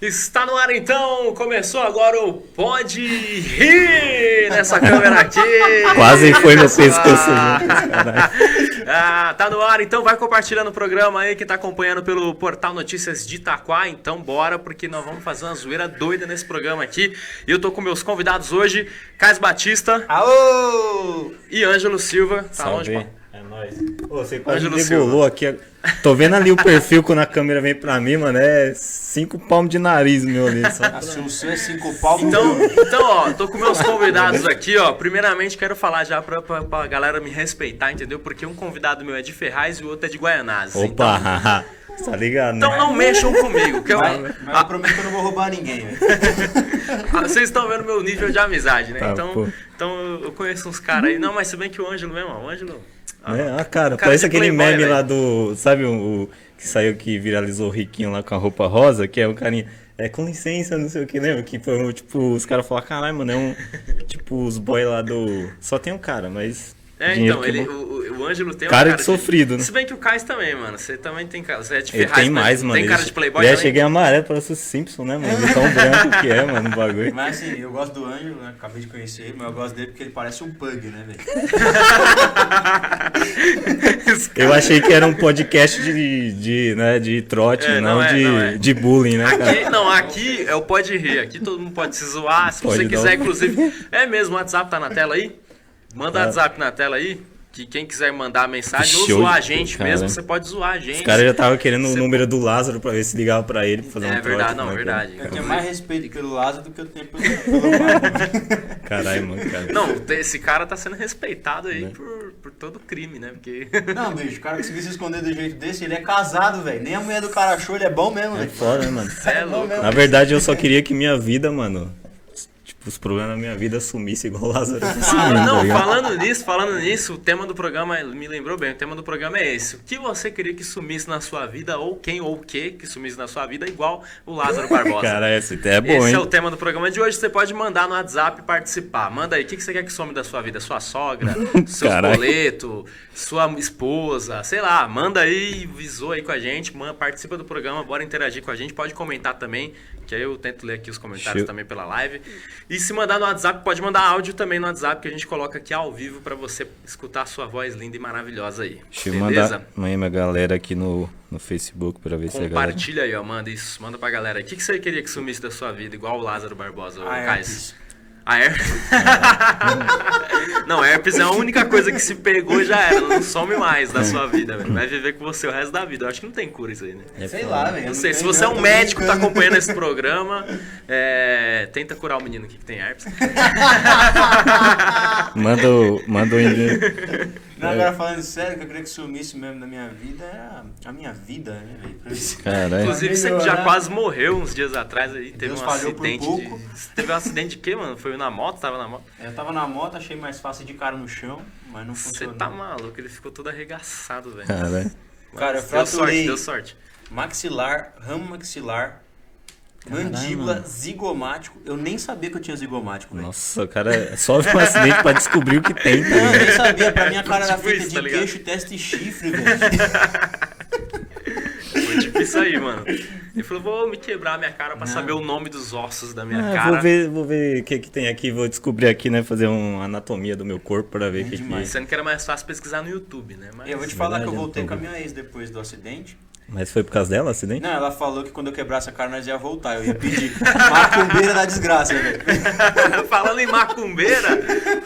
Está no ar então, começou agora o Pode Rir nessa câmera aqui. Quase foi no pescoço. ah, tá no ar, então vai compartilhando o programa aí que tá acompanhando pelo portal Notícias de Itaquá. Então bora, porque nós vamos fazer uma zoeira doida nesse programa aqui. E eu tô com meus convidados hoje, Cais Batista. Alô! E Ângelo Silva. Tá Salve. longe, Ô, você quase Ângelo degolou aqui. Tô vendo ali o perfil quando a câmera vem pra mim, mano. É cinco palmos de nariz meu ali. Só pra- Se o seu é cinco pau, Então, então, ó, tô com meus convidados aqui, ó. Primeiramente, quero falar já pra, pra, pra galera me respeitar, entendeu? Porque um convidado meu é de Ferraz e o outro é de Guaianazes. Então, Opa, tá ligado, né? então não mexam comigo, que eu, Mas, mas Ah, eu prometo que eu não vou roubar ninguém, ah, vocês estão vendo meu nível de amizade, né? Tá, então, pô. então eu conheço uns caras aí. Não, mas se bem que o Ângelo mesmo, ó, o Ângelo. Ah, É, ah, cara, cara parece aquele playboy, meme lá do. Sabe o, o que saiu que viralizou o riquinho lá com a roupa rosa? Que é o carinha. É com licença, não sei o que, lembra? Que foi, tipo, os caras falaram, caralho, mano, é um. tipo, os boy lá do. Só tem um cara, mas. É, então, que ele, o, o Ângelo tem um Cara de sofrido, né? Se bem que o Cais também, mano. Você também tem cara. Você é de Ele Ferraz, tem mais, mano. Tem cara de playboy é, também? cheguei amarelo, parece o Simpson, né, mano? De tão branco que é, mano, o bagulho. Mas assim, eu gosto do Ângelo, né? Acabei de conhecer ele, mas eu gosto dele porque ele parece um pug, né, velho? Eu achei que era um podcast de, de, né, de trote, É, não, não é, de, não é. de bullying, né, cara? Aqui, não, aqui é o pode rir. Aqui todo mundo pode se zoar. Se Pode você quiser, um- inclusive. É mesmo, o WhatsApp tá na tela aí? Manda o. WhatsApp na tela aí. Que quem quiser mandar mensagem ou Show zoar a gente cara. mesmo, você pode zoar a gente. Os caras já estavam querendo o Você- número do Lázaro pra ver se ligava pra ele pra fazer um É trote. verdade, não, né, verdade. Eu tenho mais respeito pelo Lázaro do que eu tenho pelo, cara? Caralho, mano, cara. Não, esse cara tá sendo respeitado aí Né? por, por todo crime, né? Porque. Não, bicho, o cara conseguiu se esconder do jeito desse, ele é casado, velho. Nem a mulher do cara achou, ele é bom mesmo, É velho. foda, né, mano? Cê é louco. Na verdade, eu só queria que minha vida, mano. Os problemas da minha vida sumissem igual o Lázaro tá tá não, ligado? falando nisso, falando nisso, o tema do programa me lembrou bem. O tema do programa é esse. O que você queria que sumisse na sua vida, ou quem ou o que que sumisse na sua vida, igual o Lázaro Barbosa. Cara, esse até é bom, Esse hein? é o tema do programa de hoje. Você pode mandar no WhatsApp e participar. Manda aí, o que que você quer que some da sua vida? Sua sogra, seus Caralho. boletos, sua esposa, sei lá. Manda aí, visou aí com a gente, manda, participa do programa, bora interagir com a gente. Pode comentar também, que aí eu tento ler aqui os comentários Show. também pela live. E se mandar no WhatsApp, pode mandar áudio também no WhatsApp, que a gente coloca aqui ao vivo pra você escutar a sua voz linda e maravilhosa aí. Deixa eu Beleza? mandar aí minha galera aqui no, no Facebook pra ver se a galera. Compartilha aí, ó. Manda isso. Manda pra galera. aí. O que, que você queria que sumisse da sua vida, igual o Lázaro Barbosa, o A Cais? herpes. A herpes. não, herpes é a única coisa que se pegou já era. Não some mais da sua vida, velho. Vai viver com você o resto da vida. Eu acho que não tem cura isso aí, né? É Sei lá, velho. Não sei, se você é um médico, tá brincando. acompanhando esse programa, é, tenta curar o menino aqui que tem herpes. Manda o, manda o envio. Não, agora falando sério, o que eu queria que sumisse mesmo da minha vida era a minha vida, né, velho? Caralho. Inclusive, você melhorar. já quase morreu uns dias atrás aí. Teve Deus um falhou por acidente. pouco. De... Teve um acidente de quê, mano? Foi na moto? Tava na moto? Eu tava na moto, achei mais fácil de cara no chão, mas não Você funcionou. tá maluco, ele ficou todo arregaçado, velho. Caralho. Cara, eu Mas deu sorte, fraturei deu sorte. maxilar, ramo maxilar, Caralho, mandíbula, zigomático. Eu nem sabia que eu tinha zigomático, velho. Nossa, o cara só viu um acidente pra descobrir o que tem, tá Não, eu nem sabia. Pra mim a cara era Tipo feita isso, de tá queixo, testa e chifre, velho. Foi tipo isso aí, mano. Ele falou, vou me quebrar a minha cara pra Não. saber o nome dos ossos da minha Ah, cara. vou ver, vou ver o que, que tem aqui, vou descobrir aqui, né? Fazer uma anatomia do meu corpo pra ver o É que, que demais. Sendo que era mais fácil pesquisar no YouTube, né? Mas... Eu vou te falar que eu Verdade, voltei com a minha ex depois do acidente. Mas foi por causa dela, o acidente? Não, ela falou que quando eu quebrasse a cara nós ia voltar. Eu ia pedir. Macumbeira da desgraça, velho. falando em macumbeira,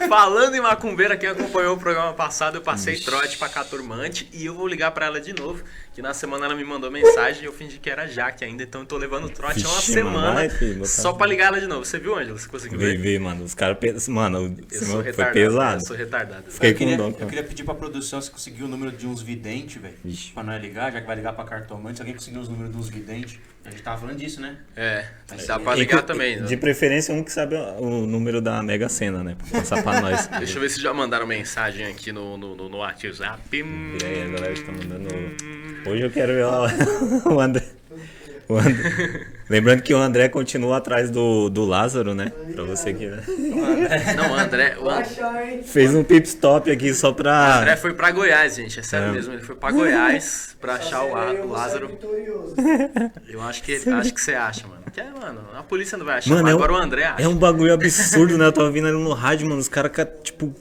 falando em macumbeira, quem acompanhou o programa passado, eu passei trote pra Caturmante e eu vou ligar pra ela de novo, que na semana ela me mandou mensagem e eu fingi que era Jaque ainda, então eu tô levando trote há uma Vixe, semana mano, filho, só pra ligar ela de novo. Você viu, Ângelo? Você conseguiu ver? vê, mano. Os caras. Pe... Mano, Eu esse sou foi retardado. pesado. Eu sou retardado. Fiquei Eu queria, com dó, eu queria pedir pra produção se conseguir o número de uns videntes, velho. Vixe. Pra nós ligar, já que vai ligar pra cartomante. Se alguém conseguir os números de uns videntes. A gente tava falando disso, né? É, Mas dá e- pra E ligar co- também. né? De preferência, um que sabe o número da Mega Sena, né? Pra passar pra nós. Deixa eu ver se já mandaram mensagem aqui no, no, no, no WhatsApp. E aí, a galera está mandando. Hoje eu quero ver o André. O André. Lembrando que o André continua atrás do, do Lázaro, né? Pra você que né? Não, o André, o An- fez um pip stop aqui só o pra. André foi pra Goiás, gente. É sério É. mesmo. Ele foi pra Goiás pra achar o, A- o Lázaro. Eu acho que, acho que você acha, mano. Que é, mano, a polícia não vai achar. Mano, mas é um, agora o André acha. é um bagulho absurdo, né? Eu tava ouvindo ali no rádio, mano. Os caras, tipo,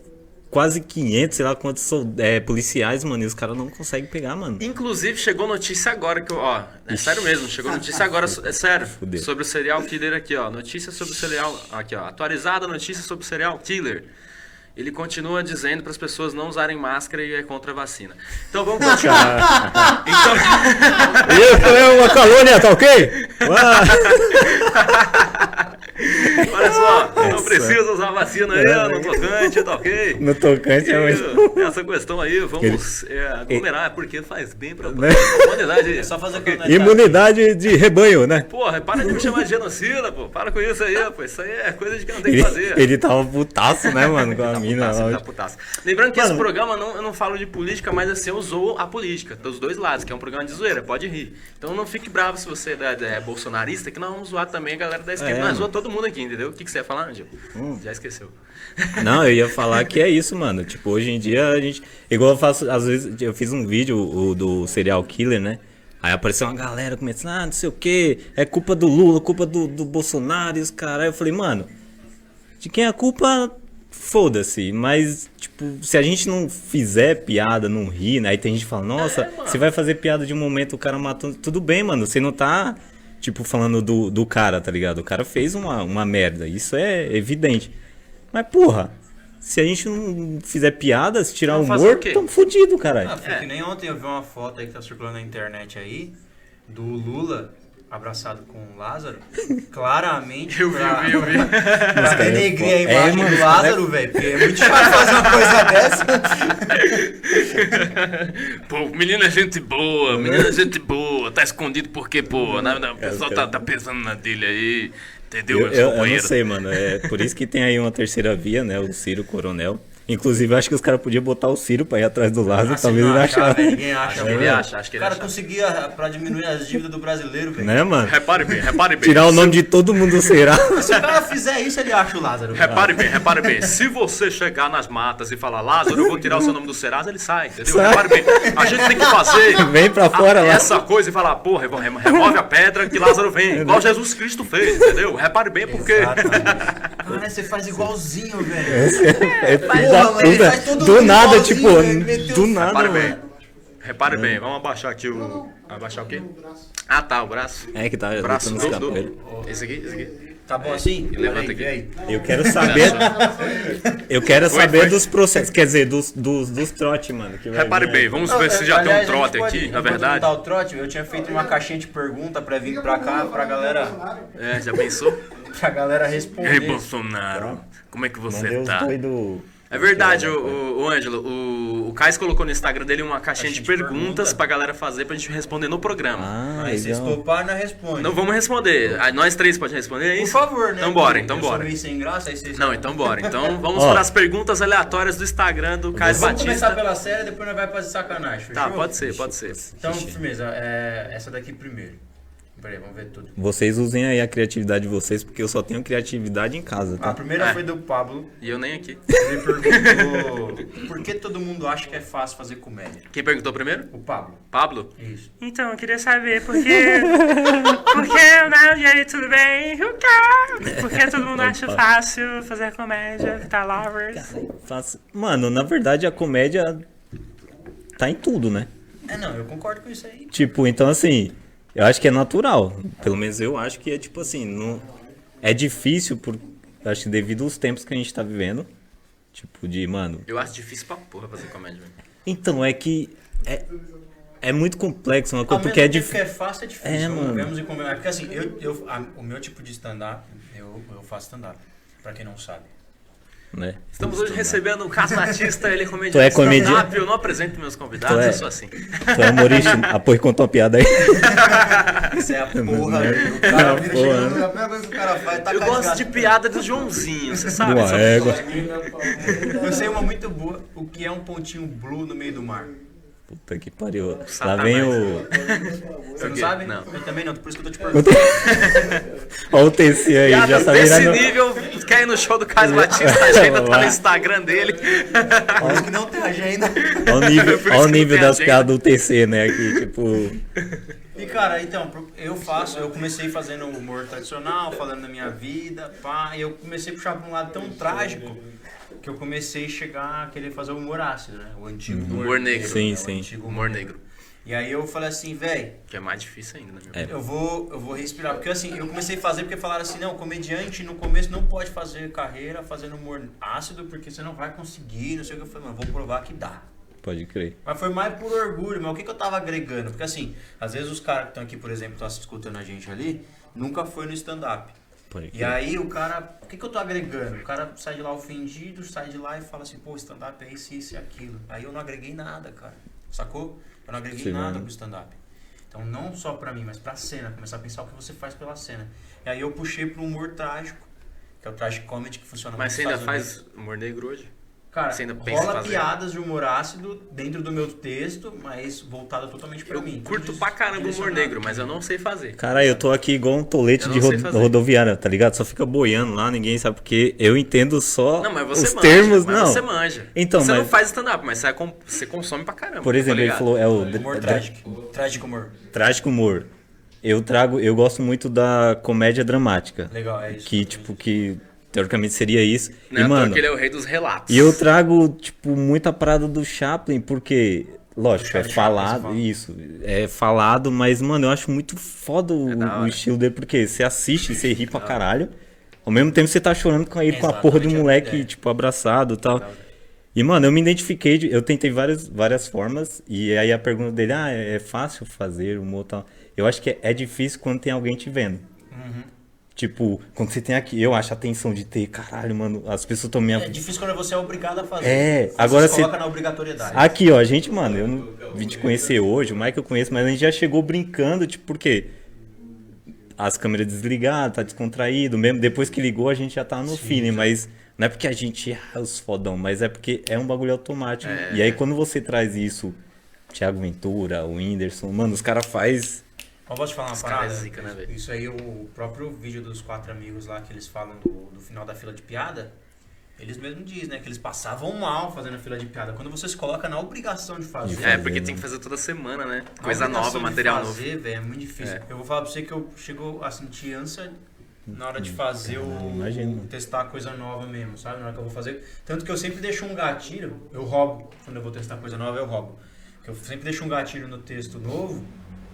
quase 500, sei lá quantos é, policiais, mano. E os caras não conseguem pegar, mano. Inclusive, chegou notícia agora que eu, ó, é sério mesmo, chegou notícia agora, é sério, Fudeu. sobre o serial killer aqui, ó, notícia sobre o serial, aqui, ó, atualizada notícia sobre o serial killer. Ele continua dizendo para as pessoas não usarem máscara e é contra a vacina. Então vamos continuar. então, Eu é uma calônia, tá ok? olha só, não precisa usar vacina aí, no tocante, tá ok? No tocante é muito. E Essa questão aí, vamos é, aglomerar, porque faz bem pra Né? humanidade. É só fazer o que nós Imunidade de rebanho, né? Porra, para de me chamar de genocida, pô. Para com isso aí, pô. Isso aí é coisa de que não tem que Ele, fazer. ele tava putaço, né, mano? Com a mina Putaço, lá. ele tá putaço. Lembrando que esse Mano. programa não, eu não falo de política, mas assim, eu usou a política, dos dois lados, que é um programa de zoeira, pode rir. Então não fique bravo se você é, é bolsonarista, que nós vamos zoar também a galera da esquerda. É, nós zoamos todo mundo aqui, entendeu? O que, que você ia falar, Angel? Já esqueceu. Não, eu ia falar que é isso, mano. Tipo, hoje em dia a gente. Igual eu faço, às vezes, eu fiz um vídeo o, do serial killer, né? Aí apareceu uma galera começando, ah, não sei o que, é culpa do Lula, culpa do, do Bolsonaro e os caras. Eu falei, mano, de quem é a culpa, foda-se. Mas, tipo, se a gente não fizer piada, não rir, né? Aí tem gente que fala, nossa, É, você vai fazer piada de um momento o cara matou. Tudo bem, mano, você não tá, tipo, falando do, do cara, tá ligado? O cara fez uma, uma merda, isso é evidente. Mas, porra, se a gente não fizer piada, se tirar o fazer humor, tamo fudido, caralho. Ah, foi É. que nem ontem eu vi uma foto aí que tá circulando na internet aí do Lula abraçado com o Lázaro. Claramente Eu vi, pra, eu vi, eu vi. pra denegrir a É, imagem do Lázaro, velho. Porque é muito chato fazer uma coisa dessa. Pô, o menino é gente boa, o menino é gente boa. Tá escondido porque, pô, na- na- o pessoal tá, tá pesando na dele aí. Entendeu, Eu, eu- eu não sei, mano. É por isso que tem aí uma terceira via, né? O Ciro Coronel. Inclusive, eu acho que os caras podiam botar o Ciro pra ir atrás do Lázaro, Assim, talvez não ele velho, Ninguém acha, Acho que velho. ele acha, acho que O ele cara acha. conseguia pra diminuir as dívidas do brasileiro, velho. Né, mano? Repare bem, repare bem. Tirar o nome de todo mundo será. Se o cara fizer isso, ele acha o Lázaro. Repare bem, repare bem. Se você chegar nas matas e falar, Lázaro, eu vou tirar o seu nome do Serasa, ele sai, entendeu? Sai. Repare bem. A gente tem que fazer Vem pra fora a- lá. essa coisa e falar, remo- remove a pedra que Lázaro vem, igual Jesus Cristo fez, entendeu? Repare bem porque. Cara, você faz igualzinho, velho. É filho Porra, mas ele faz todo Do nada, tipo, meteu do nada, Repare bem. mano. Repare bem, vamos abaixar aqui o. Abaixar o quê? Ah, tá, o braço. É que tá O braço do, do. Esse aqui, esse aqui. Tá bom assim? levanta Olha aí, aqui. Eu quero saber. Eu quero Foi, saber foi. dos processos. Quer dizer, dos, dos, dos trote, mano. Repare bem, vamos Não, ver se já tem um aliás, a gente trote pode- aqui, na verdade. O trote, eu tinha feito uma caixinha de pergunta pra vir pra cá, pra galera, É, já pensou? pra galera Ei, responder. Bolsonaro, como é que você Mandei os tá? doidos. É verdade, o, o, o Ângelo, o, o Kais colocou no Instagram dele uma caixinha de perguntas pergunta. pra galera fazer pra gente responder no programa. Ah, Aí vocês legal. toparam, nós responde. Não vamos responder. Ah, Nós três podemos responder, é Por isso? favor, né? Então bora, então eu bora. Sem graça, aí vocês... Não, então bora. Então vamos para as perguntas aleatórias do Instagram do Kais Vamos começar Batista. pela série, depois nós vai pra sacanagem, fechou? Tá, pode ser, pode ser. Então, firmeza, é, essa daqui primeiro. Peraí, vamos ver tudo. Vocês usem aí a criatividade de vocês, porque eu só tenho criatividade em casa, A tá? primeira É. foi do Pablo. E eu nem aqui. Ele perguntou por que todo mundo acha que é fácil fazer comédia? Quem perguntou primeiro? O Pablo. Pablo? Isso. Então, eu queria saber por que. por que, né? E aí, tudo bem? O quê? Por que todo mundo acha fácil fazer comédia, tá lovers? Faço- Mano, na verdade a comédia tá em tudo, né? É, não, eu concordo com isso aí. Tipo, então assim, eu acho que é natural. Pelo menos eu acho que é tipo assim, não é difícil por eu acho que devido aos tempos que a gente tá vivendo, tipo de, mano, Eu acho difícil pra porra fazer comédia. velho. então é que é, é muito complexo, uma coisa porque é difícil. que é fácil, é difícil. É, mano. Vamos e convenhamos. Porque assim, eu, eu, a- o meu tipo de stand-up, eu, eu faço stand-up. Pra quem não sabe. Né? Estamos hoje recebendo o Caso Batista, ele é comediante Tu é comediante? Eu não apresento meus convidados, Tu é- eu sou assim. Tu é humorista, apoio conta uma piada aí. Isso é a porra. Né? O cara vira chegando, a primeira coisa que o cara faz tá Eu gosto de piada do Joãozinho, você sabe? Essa- égua. Eu sei uma muito boa, o que é um pontinho blue no meio do mar. Puta que pariu. Lá Satanás. vem o. Você não sabe? Não. Eu também não, por isso que eu tô te perguntando. Olha o TC aí, já Piadas tá desse virando. nível, quer ir no show do Caio Batista, a agenda tá no Instagram dele. Por isso que não tem agenda. Olha o nível, olha o nível das piadas do TC, né? Aqui, tipo. E cara, então, eu faço, eu comecei fazendo humor tradicional, falando da minha vida, pá, e eu comecei a puxar pra um lado tão trágico que eu comecei a chegar a querer fazer o humor ácido, né? O antigo Humor negro. Sim, né? O sim. antigo Humor negro. E aí eu falei assim, velho, Que é mais difícil ainda, na minha É. eu vou, eu vou respirar. Porque assim, eu comecei a fazer porque falaram assim, não, comediante no começo não pode fazer carreira fazendo humor ácido porque você não vai conseguir, não sei o que. Eu falei, mano, vou provar que dá. Pode crer. Mas foi mais por orgulho, mas o que, que eu tava agregando? Porque assim, às vezes os caras que estão aqui, por exemplo, estão escutando a gente ali, nunca foi no stand-up. E aí o cara, o que, que eu tô agregando? O cara sai de lá ofendido, sai de lá e fala assim, pô, stand-up é isso, isso e aquilo. Aí eu não agreguei nada, cara. Sacou? Eu não agreguei Sim, nada mano. pro stand-up. Então não só pra mim, mas pra cena, começar a pensar o que você faz pela cena. E aí eu puxei pro humor trágico, que é o tragic comedy que funciona Mas você ainda faz humor negro hoje? Cara, Você ainda pensa rola fazer? piadas de humor ácido dentro do meu texto, mas voltada totalmente pra Eu mim. Curto pra caramba humor direcionado. negro, mas eu não sei fazer. Cara, eu tô aqui igual um tolete de não ro- fazer. rodoviária, tá ligado? Só fica boiando lá, ninguém sabe porque eu entendo só Não, mas você os manja. termos, mas não. você manja. Então, você não mas- faz stand-up, mas você, com- você consome pra caramba. Por exemplo, tá ele falou, é o Humor trágico. Trágico humor. trágico humor. Eu trago, eu gosto muito da comédia dramática. Legal, é isso. Que, tipo, que teoricamente seria isso. Não, e, é mano, que ele é o rei dos relatos. e eu trago, tipo, muita parada do Chaplin, porque, lógico, é Chaplin, falado, fala. isso, é falado, mas, mano, eu acho muito foda o, É o estilo dele, porque você assiste e você ri pra caralho, ao mesmo tempo você tá chorando com ele, com a porra do a moleque, ideia. tipo, abraçado e tal. E, mano, eu me identifiquei, de- eu tentei várias, várias formas, e aí a pergunta dele, ah, é, é fácil fazer humor e tal. Eu acho que é, é difícil quando tem alguém te vendo. Uhum. Tipo, quando você tem aqui, eu acho a tensão de ter, caralho, mano, as pessoas estão me... É difícil quando você é obrigado a fazer. É, Você agora se se- coloca na obrigatoriedade. Aqui, ó, a gente, mano, eu não vim te conhecer hoje, o Mike eu conheço, mas a gente já chegou brincando, tipo, porque as câmeras desligadas, tá descontraído, mesmo depois que ligou a gente já tá no feeling, mas não é porque a gente é os fodão, mas é porque é um bagulho automático. E aí quando você traz isso, Thiago Ventura, o Whindersson, mano, os caras faz Eu posso te falar uma Os parada? é zica, né? Isso aí, o próprio vídeo dos quatro amigos lá que eles falam do, do final da fila de piada, eles mesmos dizem, né? Que eles passavam mal fazendo a fila de piada. Quando você se coloca na obrigação de fazer. É, porque tem que fazer toda semana, né? Coisa nova, de material novo. fazer, velho, é muito difícil. É. Eu vou falar pra você que eu chego a sentir ânsia na hora de fazer o. imagino. testar coisa nova mesmo, sabe? Na hora que eu vou fazer. Tanto que eu sempre deixo um gatilho, eu roubo. Quando eu vou testar coisa nova, eu roubo. Que eu sempre deixo um gatilho no texto novo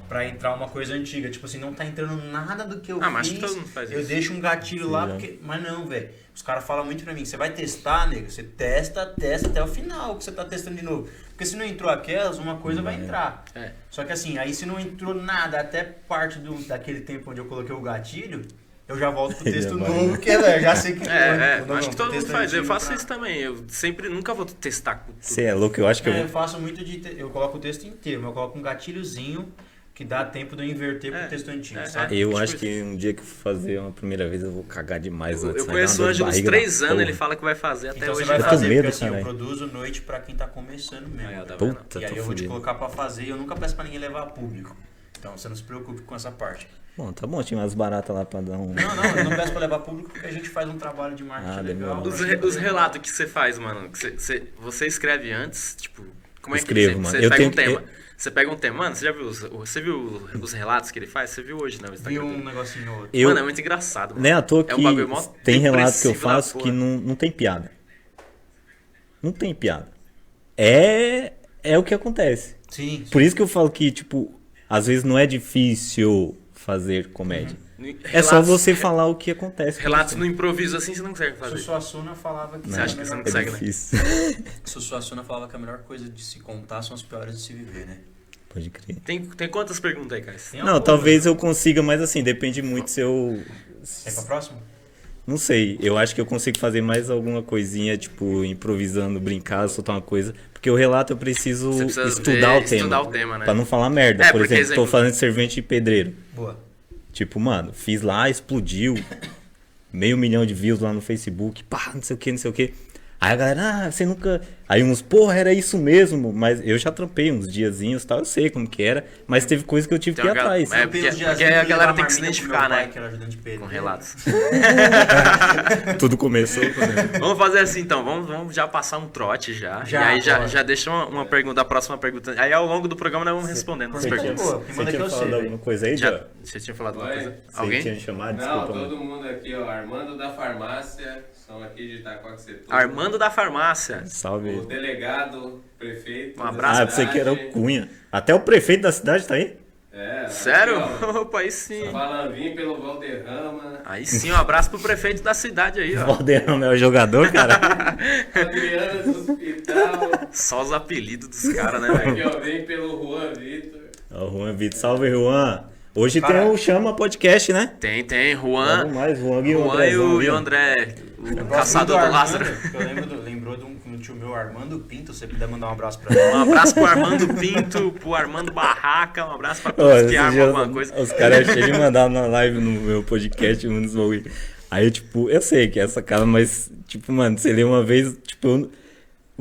pra entrar uma coisa antiga. Tipo assim, não tá entrando nada do que eu Ah, mas acho fiz. que todo mundo faz eu isso. deixo um gatilho lá, já. porque. Mas não, velho. Os caras falam muito pra mim, você vai testar, nego, você testa, testa até o final que você tá testando de novo. Porque se não entrou aquelas, uma coisa vai entrar. É. Só que assim, aí se não entrou nada, até parte do, daquele tempo onde eu coloquei o gatilho, eu já volto pro texto novo, que é, já sei que É, é, não, acho que não, todo mundo faz. Eu faço pra- isso também. Eu sempre nunca vou testar com tudo. Você é louco, eu acho que eu É, eu vou. faço muito de. te- Eu coloco o texto inteiro, mas eu coloco um gatilhozinho que dá tempo de eu inverter pro É, texto antigo, é, sabe? Eu tipo acho isso. que um dia que eu fazer uma primeira vez eu vou cagar demais antes. Eu vai conheço o uns três anos, ele fala que vai fazer até Então hoje. você vai Eu fazer, medo, porque assim, eu produzo noite pra quem tá começando mesmo. Ó, tá? Puta, e aí eu vou te fudido. colocar pra fazer e eu nunca peço pra ninguém levar a público. Então você não se preocupe com essa parte. Bom, tá bom, tinha umas baratas lá pra dar um. Não, não, eu não peço pra levar público porque a gente faz um trabalho de marketing Ah, legal. Os, re- os relatos que você faz, mano, que você, você, você escreve antes, tipo, como é que Escrevo, você, mano. você Eu pega um tenho- tema? Você pega um tema, mano, você já viu os, você viu os relatos que ele faz? Você viu hoje, né? o Vi um negocinho ou outro. Eu, Mano, é muito engraçado, mano. nem à toa É um que bagulho mó tem relatos que eu faço que não, não tem piada. Não tem piada. É, é o que acontece. Sim. Por isso que eu falo que, tipo, às vezes não é difícil fazer comédia. É só Relatos- você falar o que acontece. Relatos você. no improviso assim você não consegue fazer. Sussu Assuna falava que Você acha que você não É consegue, né? difícil. Sussu Assuna falava que a melhor coisa de se contar são as piores de se viver, né? Pode crer. Tem, tem quantas perguntas aí, Caio? Tem Não, alguma, talvez eu consiga, mas assim, depende muito se eu. Quer pra próxima? Não sei, eu acho que eu consigo fazer mais alguma coisinha, tipo, improvisando, brincar, soltar uma coisa. Porque o relato eu preciso estudar ver- o tema. estudar o tema, né? Pra não falar merda. É, Por porque, exemplo, tô exemplo- fazendo servente de pedreiro. Boa. Tipo, mano, fiz lá, explodiu. Meio milhão de views lá no Facebook. Pá, não sei o que, não sei o que. Aí a galera, ah, você nunca. Aí uns, porra, era isso mesmo, mas eu já trampei uns diazinhos e tal, eu sei como que era, mas teve coisa que eu tive Tem que ir atrás. é, Eu porque- diazinhos porque a galera tem que se identificar, né? que era ajudante de pedreiro. Com relatos. Tudo começou Vamos fazer assim então, vamos, vamos já passar um trote já. Já, e aí já, já deixa uma, uma pergunta, a próxima pergunta. Aí ao longo do programa nós vamos respondendo as Você tinha, perguntas. Quem você tinha você, falado velho. alguma coisa aí, Já, você tinha falado alguma Oi? coisa? Você Alguém? tinha chamado, Não, desculpa. todo mano. mundo aqui, ó. Armando da farmácia, são aqui de Itacoaxetuba. Armando da farmácia. Salve. O delegado, prefeito. Um abraço. Ah, eu pensei que era o. Cunha. Até o prefeito da cidade tá aí? É, Sério? aqui, Opa, aí sim. Valanvim pelo Valderrama. Aí sim, um abraço pro prefeito da cidade aí, ó. Valderrama é o jogador, cara? Adriana do Hospital. Só os apelidos dos caras, né, velho? Aqui, ó, vem pelo Juan Vitor. Ó, o Juan Vitor. Salve, Juan. Hoje Cara. tem o Chama Podcast, né? Tem, tem. Juan. mais, Juan e o Juan e o, e o. André, o caçador muito do Lázaro. Eu lembro do, lembrou de um, um tio meu, Armando Pinto, se você puder mandar um abraço pra ele. Um abraço pro Armando Pinto, pro Armando Barraca, um abraço pra todos que esses armam alguma coisa. Os caras chegam e mandaram na live no meu podcast uns bagulho. Aí eu, tipo, eu sei que é essa cara, mas, tipo, mano, você lê uma vez, tipo, eu-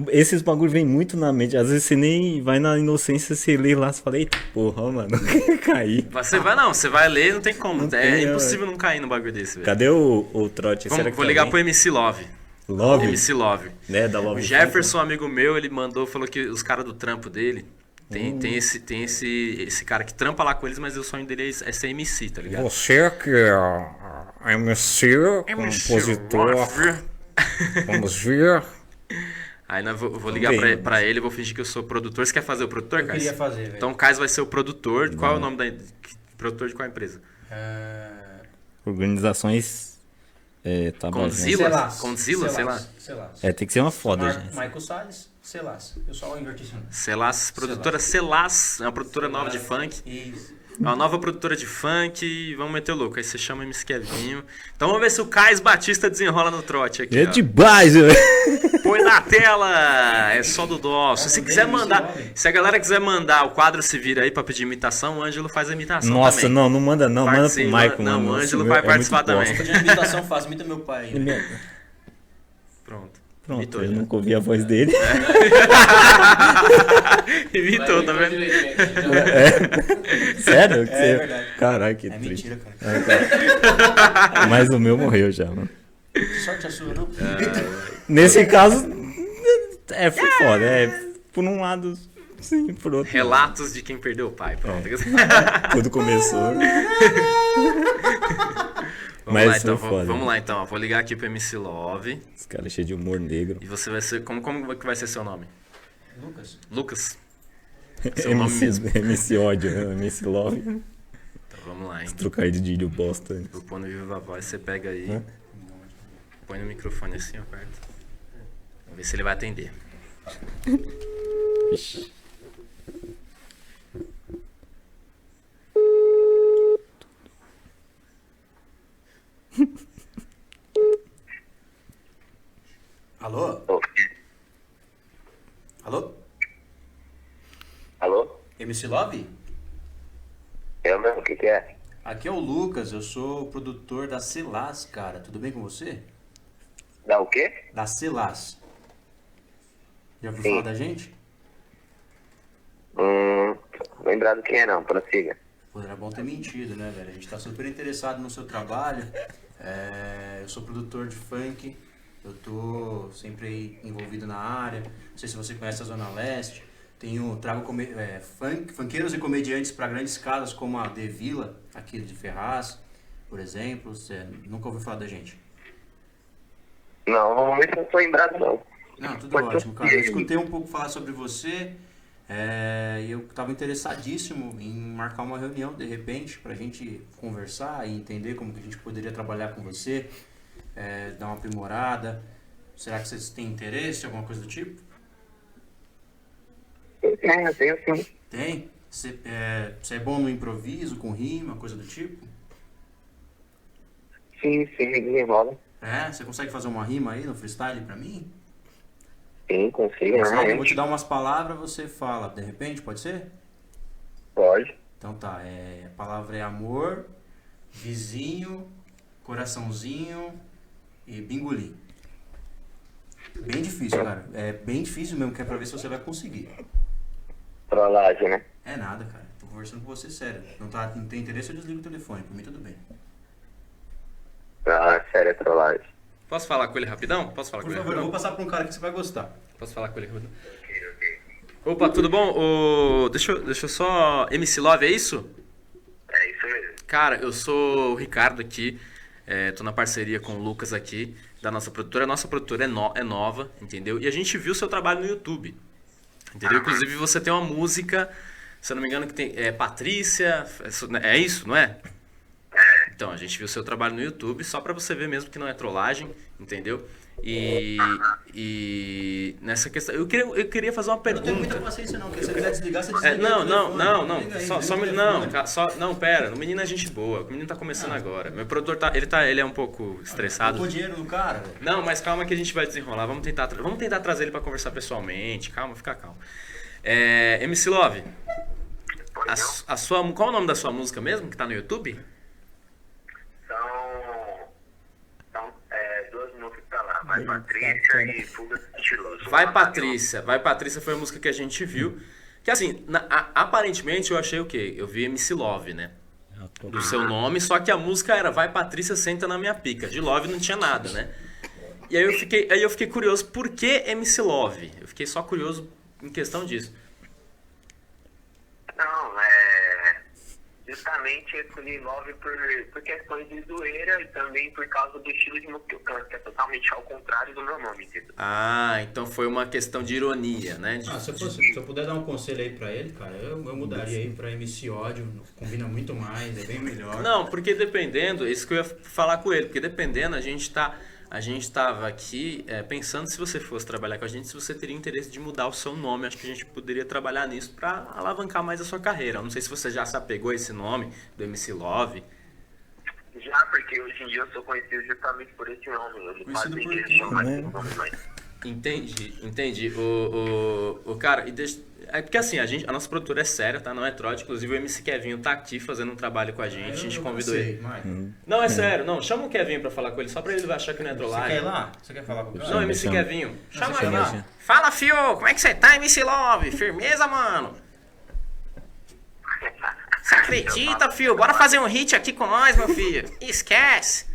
esses bagulho vem muito na mente. Às vezes você nem vai na inocência, você lê lá, você fala, eita porra, mano, caí. Você vai não, você vai ler, não tem como. Não é tem, impossível não cair no bagulho desse, velho. Cadê o, o trote? Será Vamos, que vou ligar bem? pro MC Love. Love, MC Love. né, da Love O Jefferson, amigo meu, ele mandou, falou que os caras do trampo dele. Tem, Hum. tem, esse, tem esse, esse cara que trampa lá com eles, mas o sonho dele é, é ser MC, tá ligado? Você que é MC, compositor, Love. vamos ver. Aí nós vou, vou ligar pra, pra ele, vou fingir que eu sou produtor. Você quer fazer o produtor, Eu Caio? queria fazer, velho. Então o Caio vai ser o produtor. Qual é o nome da. que- Produtor de qual empresa? É... Organizações. É, tá bom. Condzilla? Condzilla, sei lá. É, tem que ser uma foda, gente. Michael Salles, Celas. Eu só inverti isso. Celas, produtora Celas, é uma produtora nova de funk. Isso. É uma nova produtora de funk e vamos meter o louco. Aí você chama MC Kevinho. Então vamos ver se o Caio Batista desenrola no trote aqui. É ó. demais, velho. Põe na tela! É só do nosso. Se quiser mandar, se a galera quiser mandar o quadro se vira aí pra pedir imitação, o Ângelo faz a imitação Nossa, também. não, não manda não, manda pro Participa. Michael, Não, mano. o Nossa, Ângelo meu, vai é participar também. bosta. De imitação faz, imita meu pai. é- Pronto. Pronto, eu nunca ouvi a voz dele. Imitou, tá vendo? aqui, já- Sério? Que É você- verdade. Caralho, que É triste. mentira, cara. Mas o meu morreu já, mano. Que sorte a sua, não? Nesse caso, é foi foda. É, por um lado, sim, por outro. Relatos de quem perdeu o pai. Pronto. Tudo começou. Vamos Mas lá então, foi vou- foda. vamos lá então. Vou ligar aqui pro MC Love. Os caras cheios de humor negro. E você vai ser. Como, como que vai ser seu nome? Lucas. Lucas? Seu nome MC, mesmo. MC ódio, né? MC Love. Então vamos lá, hein? Trocadilho bosta. Vou pôr no Viva Voz, você pega aí. Hã? Põe no microfone assim, ó, perto. Vamos ver se ele vai atender. Ixi. Alô? Alô? Alô? MC Love? Eu mesmo, o que, que é? Aqui é o Lucas, eu sou produtor da Celas, cara. Tudo bem com você? Dá o quê? Da Celas. Já ouviu Sim. falar da gente? Hum, lembrado quem é não, prossiga. Pô, era bom ter mentido, né, velho? A gente tá super interessado no seu trabalho. É, eu sou produtor de funk. Eu tô sempre envolvido na área. Não sei se você conhece a Zona Leste. Tenho, trago come, é, funk, funkeiros e comediantes para grandes casas como a The Vila, aqui de Ferraz, por exemplo. Você nunca ouviu falar da gente? Não, no momento eu não tô lembrado não. Não, tudo Pode ótimo, cara. Eu escutei um pouco falar sobre você é, e eu estava interessadíssimo em marcar uma reunião, de repente, para a gente conversar e entender como que a gente poderia trabalhar com você, é, dar uma aprimorada. Será que vocês têm interesse, alguma coisa do tipo? É, eu tenho sim. Tem? Você é, é bom no improviso, com rima, coisa do tipo? Sim, sim, rola. É? Você consegue fazer uma rima aí no freestyle para mim? Sim, consigo, Consegue? Eu vou normalmente. te dar umas palavras, você fala, de repente, pode ser? Pode. Então tá, é, a palavra é amor, vizinho, coraçãozinho e bingolim. Bem difícil, cara. É bem difícil mesmo, que é pra ver se você vai conseguir. Trollagem, né? É nada, cara. Tô conversando com você sério. Não, tá, não tem interesse, eu desligo o telefone. Por mim, tudo bem. Ah, sério, é trollagem. Posso falar com ele rapidão? Posso falar Por com ele favor, eu vou passar pra um cara que você vai gostar. Posso falar com ele rapidão? Opa, tudo bom? Ô, deixa, eu- deixa eu só... MC Love, é isso? É isso mesmo. Cara, eu sou o Ricardo aqui, é, tô na parceria com o Lucas aqui, da nossa produtora. A nossa produtora é, no- é nova, entendeu? E a gente viu seu trabalho no YouTube, entendeu? Inclusive você tem uma música, se eu não me engano, que tem é Patrícia, é isso- é isso, não é? Então, a gente viu seu trabalho no YouTube, só pra você ver mesmo que não é trollagem, entendeu? E, e nessa questão, eu queria, eu queria fazer uma Eu não tenho muita pergunta. paciência, não. porque Se você quiser desligar, você É, desliga. não, o não, não, não. Aí, Só, o não, ca- só, não, pera. O menino é gente boa. O menino tá começando agora. Meu produtor tá, ele tá, ele é um pouco estressado. Colocou dinheiro no cara. Não, mas calma que a gente vai desenrolar. Vamos tentar, vamos tentar trazer ele pra conversar pessoalmente. Calma, fica calmo. É, MC Love, a, a sua, qual é o nome da sua música mesmo que tá no YouTube? São. São é, duas músicas pra lá. Vai Patrícia e Fuga. Vai Patrícia. Vai Patrícia foi a música que a gente viu. Que assim, na- a- aparentemente eu achei o quê? Eu vi MC Love, né? do seu nome, só que a música era Vai Patrícia Senta na Minha Pica. De Love não tinha nada, né? E aí eu fiquei, aí eu fiquei curioso, por que MC Love? Eu fiquei só curioso em questão disso. Não, é. Justamente eu escolhi Love por, por questões de zoeira e também por causa do estilo de música que eu canto, que é totalmente ao contrário do meu nome, entendeu? Ah, então foi uma questão de ironia, né? De- Ah, se eu, de- fosse, se eu puder dar um conselho aí pra ele, cara, eu, eu mudaria aí pra MC Ódio. Combina muito mais, é bem melhor. Não, porque dependendo, isso que eu ia falar com ele, porque dependendo, a gente tá. A gente tava aqui é, pensando se você fosse trabalhar com a gente, se você teria interesse de mudar o seu nome. Acho que a gente poderia trabalhar nisso pra alavancar mais a sua carreira. Eu Não sei se você já se apegou a esse nome do MC Love. Já porque hoje em dia eu sou conhecido justamente por esse nome. Eu não Conhecido faço por quê? chamar Né? Entendi, entendi. O, o, o cara, e deixa, é porque assim, a, gente, a nossa produtora é séria, tá? Não é trote. Inclusive o MC Kevinho tá aqui fazendo um trabalho com a gente. A gente convidou sei, ele. vai. Não, é sério, não. Chama o Kevinho pra falar com ele, só pra ele achar que não é Você quer ir trollagem. lá? Você quer falar com o cara? Não, MC chama. Kevinho. Chama ele lá? Fala, fio, como é que você tá, MC Love? Firmeza, mano? Você acredita, fio? Bora fazer um hit aqui com nós, meu filho. Esquece.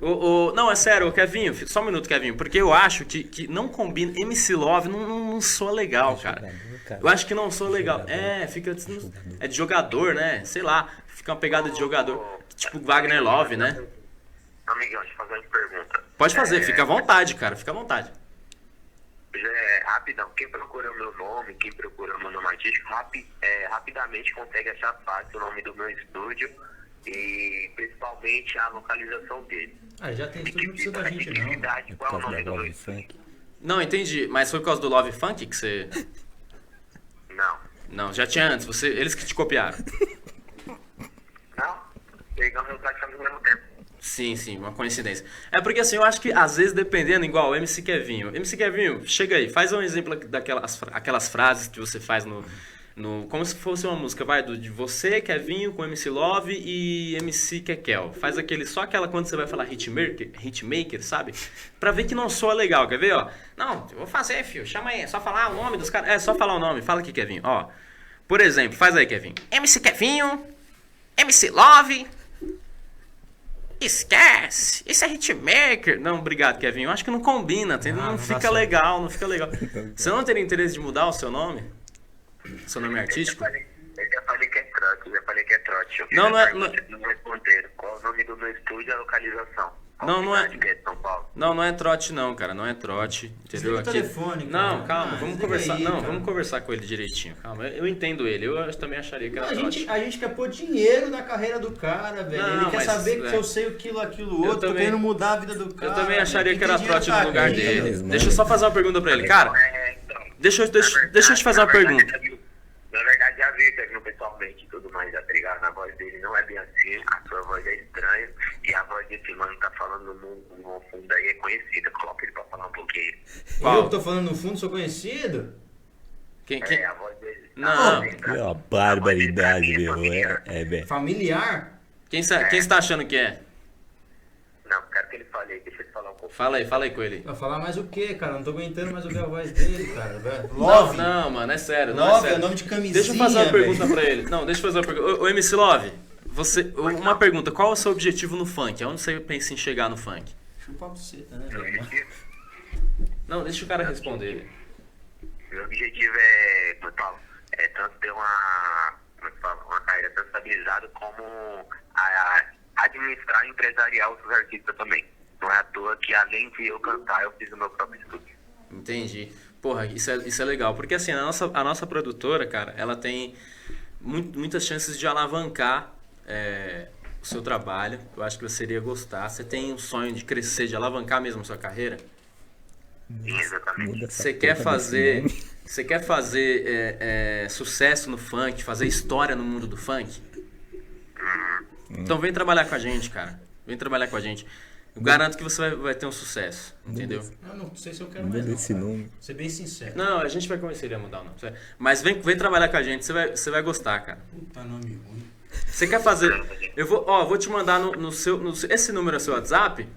O, o- não, é sério, o Kevinho, só um minuto, Kevinho, porque eu acho que, que não combina. MC Love não, não, não soa legal, cara. Eu acho que não soa legal. É, fica. É de jogador, né? Sei lá, fica uma pegada de jogador. Tipo Wagner Love, né? Amigão, deixa eu fazer uma pergunta. Pode fazer, É, fica à vontade, cara, fica à vontade. É, rapidão, quem procura o meu nome, quem procura o meu nome artístico, rapi, é, rapidamente consegue achar fácil o nome do meu estúdio e principalmente a localização dele. Ah, já tem tudo, não precisa da gente não. Por é o causa da Love? Funk. Não, entendi. Mas foi por causa do Love Funk que você. Não. Não, já tinha antes. Você... Eles que te copiaram. Não? Pegamos praticamente ao mesmo tempo. Sim, sim, uma coincidência. É porque assim, eu acho que às vezes dependendo, igual o MC Kevinho. MC Kevinho, chega aí, faz um exemplo daquelas aquelas frases que você faz no. No como se fosse uma música, vai, do, de você, Kevinho, com MC Love e MC Kekel. Faz aquele, só aquela quando você vai falar hitmaker, hitmaker, sabe? Pra ver que não soa legal, quer ver, ó? Não, eu vou fazer, filho, chama aí, é só falar o nome dos caras. É, só falar o nome, fala aqui, Kevinho, ó. Por exemplo, faz aí, Kevinho. MC Kevinho, MC Love, Esquece! Isso é hitmaker! Não, obrigado, Kevin. Eu acho que não combina? Ah, não, não dá fica legal, não fica legal. Você não teria interesse de mudar o seu nome? Seu nome artístico? Eu já falei, eu que é trote, eu já falei que é trote. Eu fiz Não, a não é- Não responderam. Qual o nome do meu estúdio e a localização? Não, não é- é. Não, não é trote não, cara. Não é trote. Entendeu? O telefone, cara. Não, calma, Ah, vamos conversar. aí, não, cara. vamos conversar com ele direitinho. Calma, eu eu entendo ele. Eu também acharia que era A trote. gente, a gente quer pôr dinheiro na carreira do cara, velho. Não, Ele quer mas, saber é. que eu sei aquilo, aquilo, Eu outro. Tô também- querendo mudar a vida do cara. Eu também acharia que era trote no lugar aqui, dele. Né? Deixa eu só fazer uma pergunta pra ele. Cara, É, então, deixa eu, deixa, verdade- deixa eu te fazer uma pergunta. Que no pessoalmente e tudo mais, já tá ligado? A voz dele não é bem assim, a sua voz é estranha e a voz desse mano tá falando no mundo, no fundo aí é conhecida. Coloca ele pra falar um pouquinho. Qual? Eu que tô falando no fundo, sou conhecido? Quem, quem... É, a voz dele. Não. a voz dele tá- Que ó, a voz barbaridade, tá meu. É, é, bem. Familiar? Quem, sa- quem você tá achando que é? Não, quero que ele fale aí, deixa pouco. Fala aí, fala aí com ele. Vai falar mais o quê, cara? Não tô aguentando mais ouvir a voz dele, cara. velho. Não, Love. não, mano, é sério. Não, é Love é, sério. nome de camisinha, Deixa eu fazer uma velho. pergunta pra ele. Não, deixa eu fazer uma pergunta. Ô, MC Love, você, uma pergunta. Qual é o seu objetivo no funk? Aonde você pensa em chegar no funk? Chupa a buceta, né, velho? Não, deixa o cara responder. meu objetivo é, como eu falo, é tanto ter uma, falo, uma carreira tanto estabilizada como a, a administrar e empresarial os artistas também. Não é à toa que além de eu cantar, eu fiz o meu próprio estúdio. Entendi. Porra, isso é, isso é legal. Porque assim, a nossa, a nossa produtora, cara, ela tem mu- muitas chances de alavancar é, o seu trabalho. Eu acho que você iria gostar. Você tem um sonho de crescer, de alavancar mesmo a sua carreira? Exatamente. Você quer fazer. Você quer fazer é, é, sucesso no funk, fazer história no mundo do funk? Então vem trabalhar com a gente, cara. Vem trabalhar com a gente. Eu garanto que você vai, vai ter um sucesso, entendeu? Eu não sei se eu quero mais. não, esse cara. nome. Ser bem sincero. Não, a gente vai convencer ele a mudar o nome. Mas vem, vem trabalhar com a gente, você vai, você vai gostar, cara. Puta nome ruim. Você quer fazer. Eu vou, ó, vou te mandar no, no seu. no esse número é seu WhatsApp?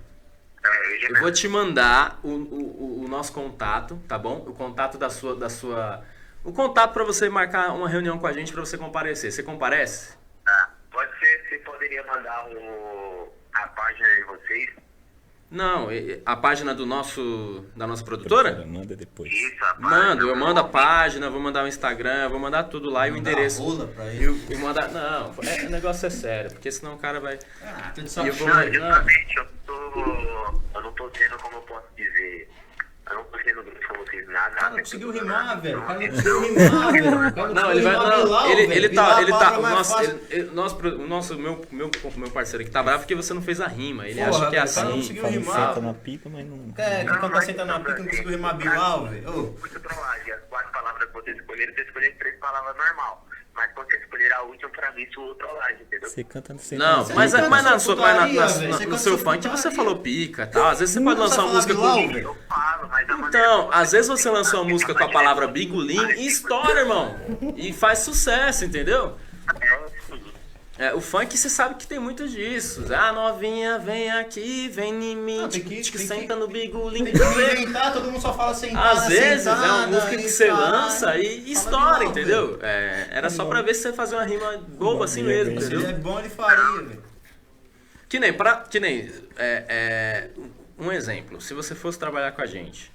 É, eu vou te mandar o, o, o- nosso contato, tá bom? O contato da sua. Da sua o contato pra você marcar uma reunião com a gente pra você comparecer. Você comparece? Ah, pode ser, você poderia mandar o, a página de vocês? Não, a página do nosso. da nossa produtora? Manda depois. Isso, a. Mando, eu mando a página, vou mandar o Instagram, vou mandar tudo lá e o endereço. rola pra E, ele. o- e mandar. Não, é, o negócio é sério, porque senão o cara vai. Ah, tô de E saco eu vou-. Não, justamente, eu tô. Eu não tô sendo, como eu posso dizer. Eu não tô sendo grosso com vocês, nada. O cara não conseguiu rimar, velho. O cara não conseguiu rimar, velho. Não, ele vai. Não, Bilal, ele, velho. ele tá. é Ele tá. nosso, ele- ele- nosso, nosso meu, meu, meu parceiro aqui tá bravo porque você não fez a rima. Ele Porra, acha que é cara não assim. conseguiu rimar. senta na pica, mas não. É, que cantar senta na pica não conseguiu rimar Bilal, velho. Muito trollagem. As quatro palavras que vocês escolheram, vocês escolheram três palavras normal. Mas quando você escolher a última, pra mim, isso é trollagem, entendeu? Você canta sem Não, fazer. mas, canta mas, na sua mas na- na- no seu funk você falou pica tal. Às vezes você pode lançar uma música com. Eu falo, mas Então, às vezes você lança uma música com a palavra bigolim e estoura, irmão. E faz sucesso, entendeu? É, o funk você sabe que tem muito disso. Ah, novinha, vem aqui, vem em mim, Não, tem que, que- que senta que- no bigolim. Tem que inventar, todo mundo só fala sentar, Às vezes é uma sentada, música que você lança e estoura, entendeu? É, era só pra ver se você fazia uma rima boba assim mesmo, Se ele é entendeu? bom, ele faria, velho. Que nem, pra, que nem é, é, um exemplo, se você fosse trabalhar com a gente,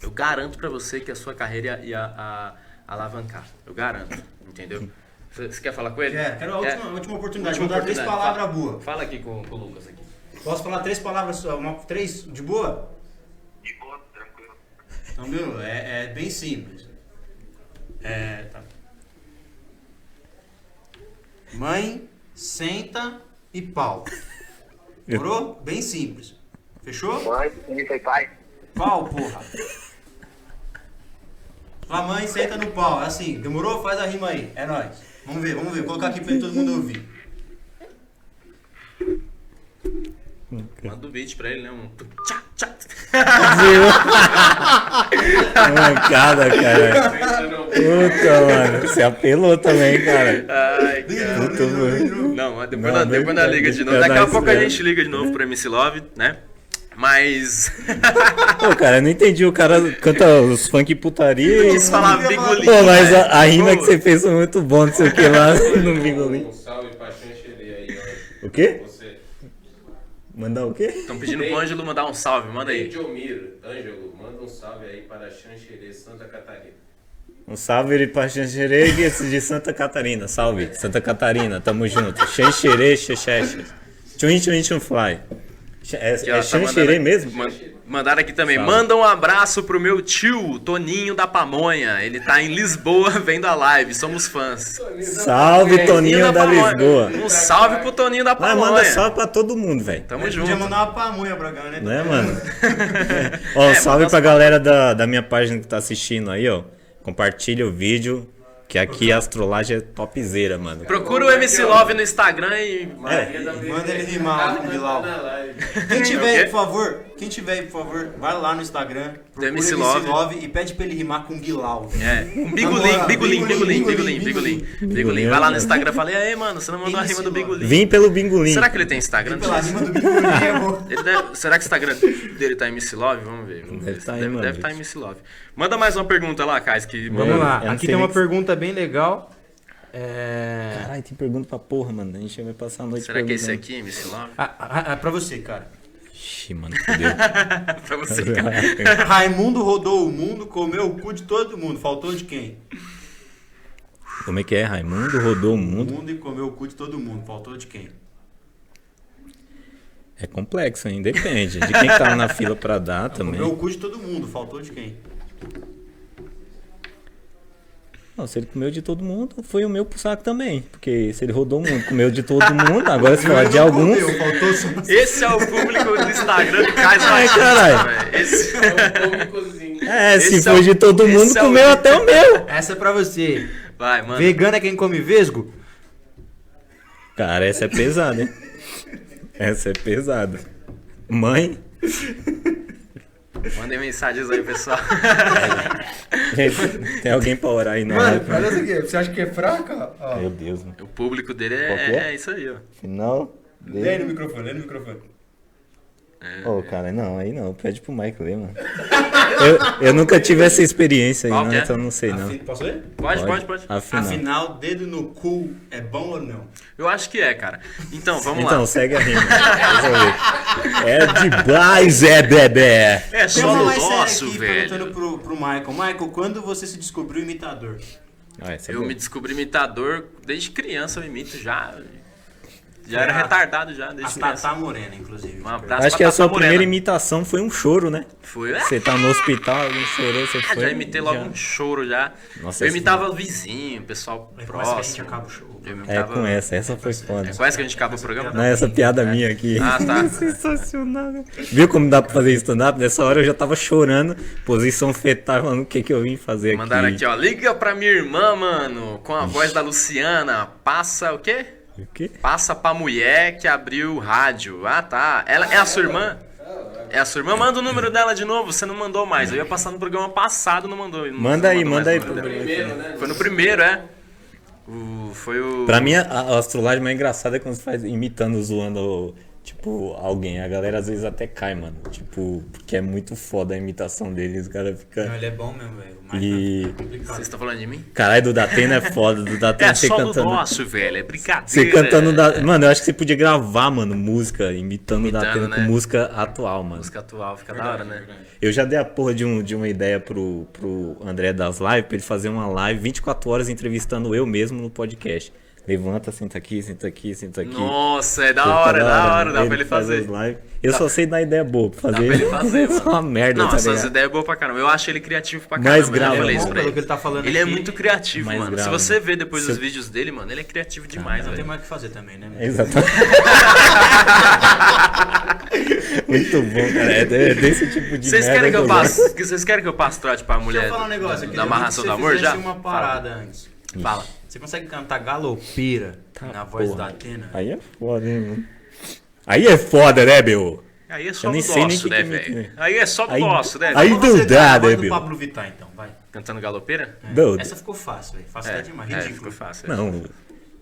eu garanto pra você que a sua carreira ia, ia a- alavancar. Eu garanto, entendeu? Você quer falar com ele? Quero, quero a última, a última oportunidade. Última Vou dar três palavras Fala- boas. Fala aqui com, com o Lucas aqui. Posso falar três palavras, uma, três de boa? De boa, tranquilo. Então, meu, é, é bem simples. É, tá. Mãe, senta e pau. Demorou? Bem simples. Fechou? Mãe, isso aí, pai. Pau, porra. Sua mãe senta no pau. É assim. Demorou? Faz a rima aí. É nóis. Vamos ver, vamos ver. Vou colocar aqui pra todo mundo ouvir. Manda o beat pra ele, né? Um tchá, tchá. Mancada, cara. Puta, mano. Você apelou também, cara. Ai, cara. Puta, mano. Não, mas depois, Não, nós- depois deixa- liga de novo. eu Daqui a pouco a mesmo. gente liga de novo pro MC Love, né? Mas. Pô, cara, eu não entendi. O cara canta os funk putaria e. Quis falar bigolim. Pô, mas a, a velho. rima que você fez foi muito bom, não sei o que lá no bigolim. Um salve pra Xanxerê aí, ó. O quê? Você. Mandar o quê? Estão pedindo pro Ângelo mandar um salve, manda aí. Ângelo, manda um salve aí para Xanxerê, Santa Catarina. Um salve pra Xanxerê de Santa Catarina. Salve, Santa Catarina, tamo junto. Xanxerê, xexexe. Tchum, tchum, tchum, fly. É, ó, é tá Xanxerê mesmo? man- Mandaram aqui também. Salve. Manda um abraço pro meu tio, Toninho da Pamonha. Ele tá em Lisboa vendo a live. Somos fãs. Salve, Toninho da Pamonha. Lisboa. Um salve pro Toninho da Mas Pamonha. manda salve pra todo mundo, velho. Tamo Podia junto. mandar uma pamonha pra cá, né? Né, mano? ó, É, salve pra galera da, da minha página que tá assistindo aí, ó. Compartilha o vídeo, que aqui a astrolagem é topzera, mano. Procura o MC Love no Instagram e. Da manda ele rimar Ah, com o Bilal. tá na live. Quem É tiver, por favor, quem tiver aí, por favor, vai lá no Instagram, procura MC MC Love. Love e pede pra ele rimar com Guilau. É, um bigulim, bigulim, bigulim, bigulim, bigulim, bigulim. Vai lá no Instagram e fala, e aí, mano, você não mandou a rima do bigulim. Vim pelo bingolim. Será que ele tem Instagram? Pela rima do é deve- será que o Instagram dele tá MC Love? Vamos ver. Vamos Deve ver. tá aí, deve, mano, deve tá. MC Love. Manda mais uma pergunta lá, Kais, que Vamos lá, eu não aqui tem uma pergunta bem legal. É... Caralho, tem pergunta pra porra, mano. A gente vai passar a noite Será que é esse aqui, MC Love? Ah, ah, ah, pra você, cara. Ixi, mano, fudeu. pra você, cara. Raimundo rodou o mundo, comeu o cu de todo mundo. Faltou de quem? Como é que é? Raimundo rodou o O mundo. mundo e comeu o cu de todo mundo. Faltou de quem? É complexo, hein? Depende. De quem que tava na fila pra dar também. Comeu o cu de todo mundo. Faltou de quem? Não, se ele comeu de todo mundo, foi o meu pro saco também. Porque se ele rodou o mundo, comeu de todo mundo, agora se falar de alguns. Comeu, faltou só... Esse é o público do Instagram do Kais Ai, Batista, caralho. Esse... Públicozinho. É, se Esse é foi o- de todo mundo, esse é o- comeu até o meu. Essa é pra você. Vai, mano. Vegano é quem come vesgo? Cara, essa é pesada, hein? Essa é pesada. Mãe? Mandem mensagens aí, pessoal. Gente, tem alguém pra orar aí na Mano, olha isso aqui. Você acha que é fraca? Ó. Meu Deus, mano. O público dele é, é? é isso aí, ó. Final. Lê aí no microfone, lê no microfone. Ô, cara, não, aí não. Pede pro Mike ler, mano. Eu, eu nunca tive essa experiência aí, Qual não, que é? então não sei, não. Afi- Posso ler? Pode, pode, pode. Afinal. Afinal, dedo no cu é bom ou não? Eu acho que é, cara. Então, vamos Então, lá. segue a rima. É demais, é bebê. É Tem só uma no mais séria nosso, aqui perguntando velho. pro, pro Michael. Michael, quando você se descobriu imitador? Ah, essa é Eu boa. me descobri imitador desde criança, eu imito já. Já era a- retardado já, A desde criança. Tatá Morena, inclusive. Um abraço Acho pra que a Tata sua Morena. primeira imitação foi um choro, né? Foi, é? Você tá no hospital, alguém chorou, você Ah, foi. já imitei logo já- um choro já. Nossa, eu imitava o vizinho, o pessoal É, começa que a gente próximo. acaba o show. Eu É, imitava... com essa, essa foi foda. É com essa que a gente acaba o programa? Não, essa piada minha aqui. Ah, tá. Sensacional. Viu como dá pra fazer stand-up? Nessa hora eu já tava chorando, posição fetal, falando o que que eu vim fazer aqui. Mandaram aqui, ó. Liga pra minha irmã, mano, com a voz da Luciana. Passa o quê? O quê? Passa pra mulher que abriu o rádio. Ah, tá. Ela é a sua irmã? É a sua irmã? Manda o número dela de novo. Você não mandou mais. Eu ia passar no programa passado, não mandou. não- Manda não aí, manda aí pro. Primeiro, né? Foi no primeiro, é. O, foi o. Pra mim, a, a astrolagem mais engraçada é quando você faz imitando, zoando, tipo, alguém. A galera às vezes até cai, mano. Tipo, porque é muito foda a imitação deles. O cara Não, fica. ele é bom mesmo, velho. O E- é. Vocês estão falando de mim? Caralho, do Datena é foda. Do Datena É você só no cantando. nosso, velho. É brincadeira. Você cantando da. Mano, eu acho que você podia gravar, mano, música, imitando o Imitando, Datena né? com música atual, mano. Música atual, fica da hora, né? Eu já dei a porra de, um, de uma ideia pro, pro André das lives, pra ele fazer uma live 24 horas entrevistando eu mesmo no podcast. Levanta, senta aqui, senta aqui, senta aqui. Nossa, é da hora, é da hora. Dá pra ele fazer lives. Eu só sei dar ideia boa pra fazer. pra ele fazer, Só uma merda, Não, tá essas ideias boas pra caramba. Eu acho ele criativo pra Mais caramba. grava, eu falei né? isso pra ele. que ele tá falando Ele é aqui, muito criativo, mano. grava. Se você ver depois Se- os vídeos dele, mano, ele é criativo demais, Não tem mais o que fazer também, né? Exatamente. Muito bom, cara. É é desse tipo de Vocês merda querem que eu passe? que Vocês querem que eu passe trote pra Deixa mulher eu falar um negócio aqui. da amarração do eu amor já? uma parada antes. Fala. Você consegue cantar galopeira na voz porra. da Atena? Aí é foda, hein, mano. Aí é foda, né, meu? Aí é só do nosso, né, velho? Aí é só do nosso, né? aí fazer dá, né, meu? Pablo Vittar, então, vai. Cantando galopeira? Não, Essa ficou fácil, velho. Fácil É, demais. é, Ridículo. ficou fácil. é. não.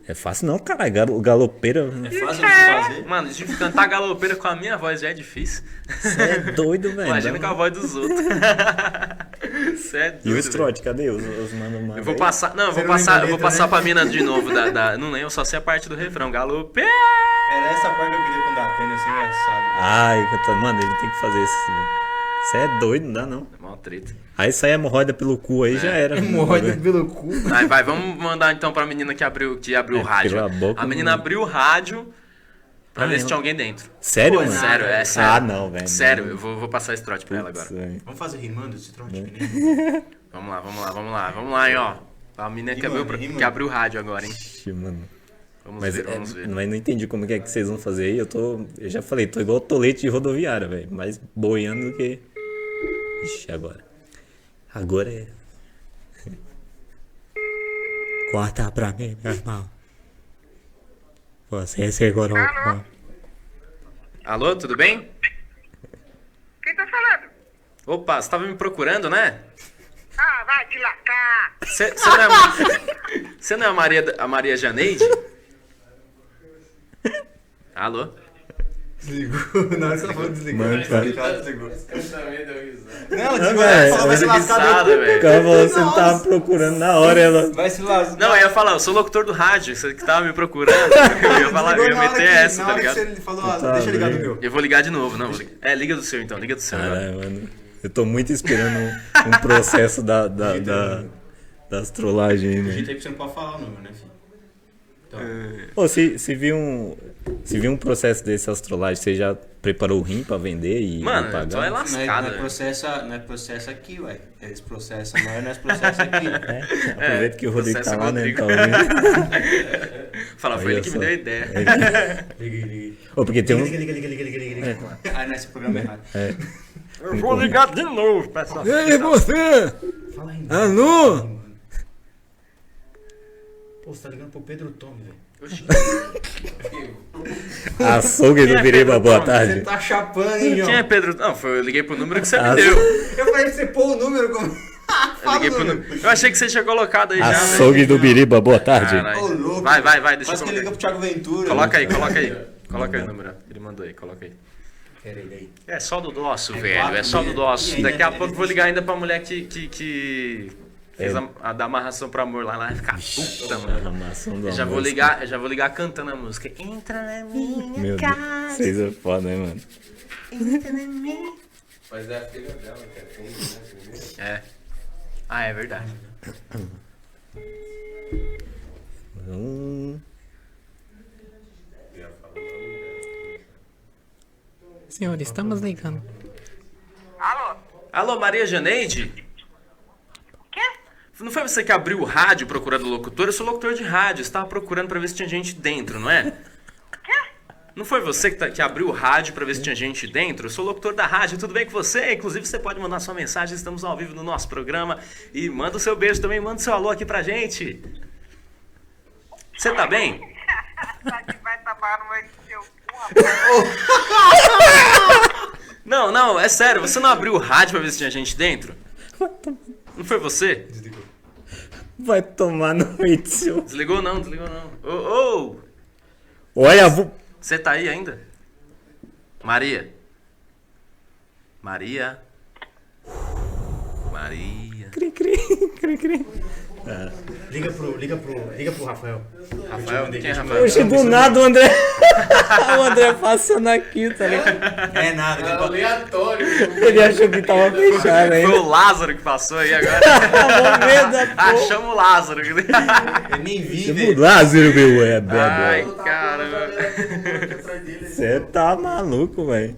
É fácil não, caralho. Galo- Galopeira. É fácil de fazer. Mano, de cantar galopeira com a minha voz já é difícil. Você é doido, velho. Imagina com a voz dos outros. Você é E doido. os velho. trote, cadê os, os mano mano? Eu vou passar. Não, eu vou passar, eu vou passar né? pra mina de novo. Da, da- não lembro, só sei a parte do refrão. Galopeira. Era essa parte que eu queria com Atena, assim, engraçado. Ai, mano, ele tem que fazer isso. Você é doido, não dá não. É mó treta. Aí sai hemorroida pelo cu aí, já era. Hemorroida pelo cu. Vai, vai, vamos mandar então pra menina que abriu, que abriu É, o rádio. pela boca, a menina não- abriu o rádio pra Ah, ver é? se tinha alguém dentro. Sério, Pô, mano? Sério, é sério. Ah, não, velho. Sério, eu vou, vou passar esse trote pra ela agora. Putz. Vamos fazer rimando esse trote? Nem- Vamos lá, vamos lá, vamos lá, vamos lá, hein, ó. A menina que abriu, que abriu o rádio agora, hein. Ixi, mano. Vamos Mas, ver, é, vamos ver. mas não entendi como que é que vocês vão fazer aí. Eu tô. Eu já falei, tô igual tolete de rodoviária, velho. Mais boiando do que. Ixi, agora. Agora é. Corta pra mim, meu irmão. Você segurou. o- Alô, tudo bem? Opa, você tava me procurando, né? Ah, vai te lacar! Você não é, não é a Maria, a Maria Janeide? Alô? Desligou. Na hora que você falou, desligou. Mano, cara. desligou. Esse também deu risada. Não, desligou. velho, Falou, vai se lascar. Risada, O velho. cara falou, você não tava procurando na hora, ela. Vai se lascar. Não, eu ia falar, eu sou locutor do rádio, você que tava me procurando. Eu ia falar, eu ia Desligou meter que- essa, tá ligado? você falou, ah, Tá deixa eu ligar do meu. Eu vou ligar de novo, não. É, liga do seu então, liga do seu. Caralho, mano. Eu tô muito esperando um, processo da, da, da- das trollagens aí, Digita mano. aí que você não pode falar o número, né, filho? Então, Pô, se, se vir um. Se vir um processo desse as trollagens, você já preparou o rim pra vender e, Mano, e então é pagar? não, é, lascado. não, é velho. processa, não é processa aqui, ué. Eles processam nós, nós processa aqui. É, aproveita que o Rodrigo tá lá, né? Tá ouvindo. Fala, foi ele que me só. deu a ideia. Liga, liga. Porque tem um. Liga, liga, liga, liga, liga, liga, liga. Ah, não, esse programa é errado. Eu vou ligar de novo pra essa Ei, você! Fala aí. Alô? Pô, você tá ligando pro Pedro Tome, velho. Açougue do Pedro boa Tom? Você tarde. tá chapando, hein, João? Quem é Pedro? Não, foi, eu liguei pro número que você me deu. Eu falei pra você pôr o número como... Eu liguei pro número. Eu achei que você tinha colocado aí já, velho. Açougue do Biriba, boa tarde. Ô, louco. Vai, vai, vai, deixa eu Quase que liga colocar. pro Thiago Ventura. Coloca aí, coloca aí. Coloca aí o número. Ele mandou aí, coloca aí. Pera aí, daí. É só do nosso, É velho. É só do nosso. Daqui a pouco eu vou ligar ainda pra mulher que, que, que fez É. a, a da amarração pro amor lá. Ela vai ficar puta, mano. Amação do Eu já vou almoço. ligar, eu já vou ligar cantando a música. Entra na minha Meu Deus, casa. vocês é foda, né, mano? Entra na minha. Mas é a filha dela que atende, né? É. Ah, é verdade. Um... Senhor, estamos ligando. Alô? Alô, Maria Janeide? Não foi você que abriu o rádio procurando locutor? Eu sou locutor de rádio. Você tava procurando pra ver se tinha gente dentro, não é? Não foi você que, tá- que abriu o rádio pra ver se tinha gente dentro? Eu sou locutor da rádio, tudo bem com você? Inclusive, você pode mandar sua mensagem, estamos ao vivo no nosso programa. E manda o seu beijo também, manda o seu alô aqui pra gente. Você tá bem? Não, não, é sério, você não abriu o rádio pra ver se tinha gente dentro? Não foi você? Vai tomar no seu... Desligou não, desligou não. Ô, ô! Olha. Você tá aí ainda? Maria. Maria. Maria. Cri, cri, cri, cri. Liga pro, liga pro, liga pro Rafael. Rafael, quem é Rafael? Oxe, do nada o André... o André passando aqui, tá ligado? É nada, É aleatório. Ele achou que tava fechado Foi ainda. o Lázaro que passou aí agora. Achamos o Lázaro. eu nem vi, velho. Lázaro, meu, é bebo. Ai, caramba. Você tá maluco, velho.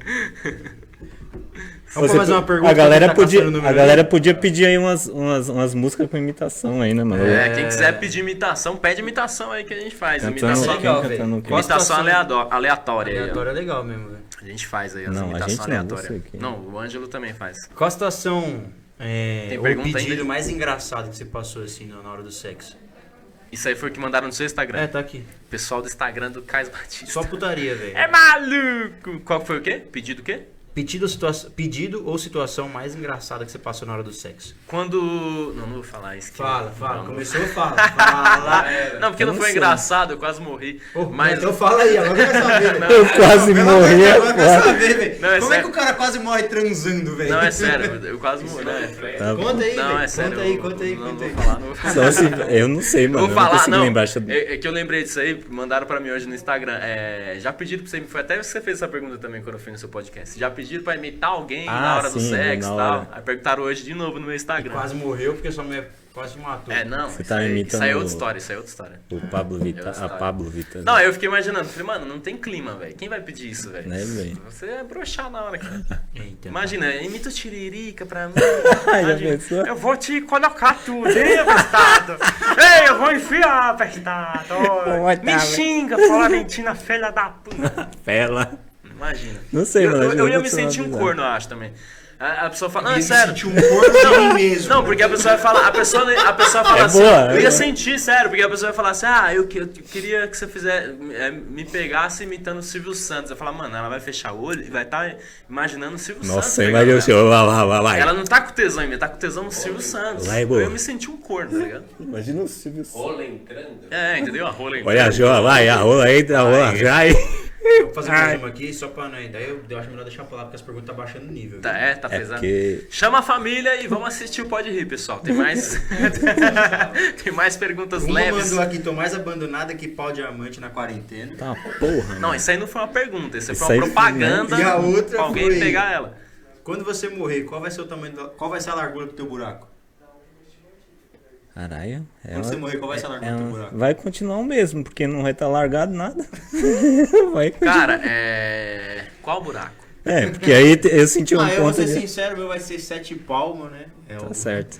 Vamos fazer uma pergunta. A galera, tá podia, o a aí? galera podia pedir aí umas, umas, umas músicas com imitação aí, né, mano? É, quem quiser pedir imitação, pede imitação aí que a gente faz. Cantando Imitação, legal, velho. imitação aleatória. aí, ó. Aleatório é legal mesmo, velho. A gente faz aí as Não, a imitações gente não, aleatórias. que- Não, o Ângelo também faz. Qual a situação é, pergunta pedido ainda? mais engraçado que você passou assim na na hora do sexo? Isso aí foi o que mandaram no seu Instagram. É, tá aqui. Pessoal do Instagram do Cais Batista. Só putaria, velho. É maluco! Qual foi o quê? Pedido o quê? Pedido, situa- pedido ou situação mais engraçada que você passou na hora do sexo? Quando. Não, não vou falar isso. aqui. Fala, fala. Não, não. Começou, fala. Fala. Não, porque não não foi sei. engraçado, eu quase morri. Mas. Então fala aí, agora eu quero saber, velho. Eu quase morri agora quero saber, velho. Não, é Como é sério. que o cara quase morre transando, velho? Não, é sério, eu quase morri. Não, é, Tá. Conta aí, não, velho. é sério. Conta aí, conta aí, não, conta vou aí. não. Só se... Eu não sei, mano. Vou eu não falar, consigo não. lembrar. Eu- É, é que eu lembrei disso aí, mandaram pra mim hoje no Instagram. É, já pediram pra você, foi até você fez essa pergunta também quando eu fui no seu podcast. Já pediram pra imitar alguém Ah, na hora do sexo e tal. Aí perguntaram hoje de novo no meu Instagram. Quase morreu porque sua mulher quase matou. É, não, Você isso, tá aí, isso aí é outra história, isso aí é outra história. O Pablo Vittar. Eu A. Pablo Vittar. Não, eu fiquei imaginando, falei, mano, não tem clima, velho. Quem vai pedir isso, velho? Né, velho? Você é broxar na hora, cara. Eita, Imagina, imita o tiririca pra mim. Já Imagina. pensou? Eu vou te colocar tudo, hein, apestado? Ei, eu vou enfiar, apestado. Vai tá, Me velho. xinga, Florentina, filha da puta. Pela. Imagina. Não sei, eu, mano. eu, eu eu ia me sentir um corno, eu acho também. A, a pessoa fala, não, é sério. um mim mesmo. Não, porque a pessoa vai falar, a pessoa, a pessoa fala É assim, boa, eu é ia boa. sentir, sério, porque a pessoa vai falar assim, ah, eu, eu queria que você fizesse, é, me pegasse imitando o Silvio Santos. Eu falo, mano, ela vai fechar o olho e vai estar imaginando o Silvio Santos. Nossa, pegando imagina o ela. senhor, lá, lá, lá, lá. Ela não tá com tesão em mim, tá com tesão no Silvio Santos. Lá é boa. eu me senti um corno, tá ligado? Imagina o Silvio Rola entrando. É, entendeu? A rola em Olha, João, vai, a rola entra, a rola vai. Vou fazer Ai. mais uma aqui, só pra não. Daí eu, eu acho melhor deixar pra lá, porque as perguntas tá baixando o nível. Tá, viu? é, tá É pesado. porque... Chama a família e vamos assistir o Pode Rir, pessoal. Tem mais. Tem mais perguntas Uma leves. mandou aqui, tô mais abandonada que pau diamante na quarentena. Tá porra, Não, mano. isso aí não foi uma pergunta, isso, Isso foi aí uma foi, propaganda né? E a outra pra alguém foi- pegar ela. Quando você morrer, qual vai ser o tamanho da, Qual vai ser a largura do teu buraco? Caralho. é Quando você morrer, qual vai ser a largura é do buraco? Vai continuar o mesmo, porque não vai estar largado nada. vai continuar. Cara, é. Qual buraco? É, porque aí eu senti um Ah, eu vou ponto ser de... sincero, meu vai ser sete palmos, né? É Tá o- certo.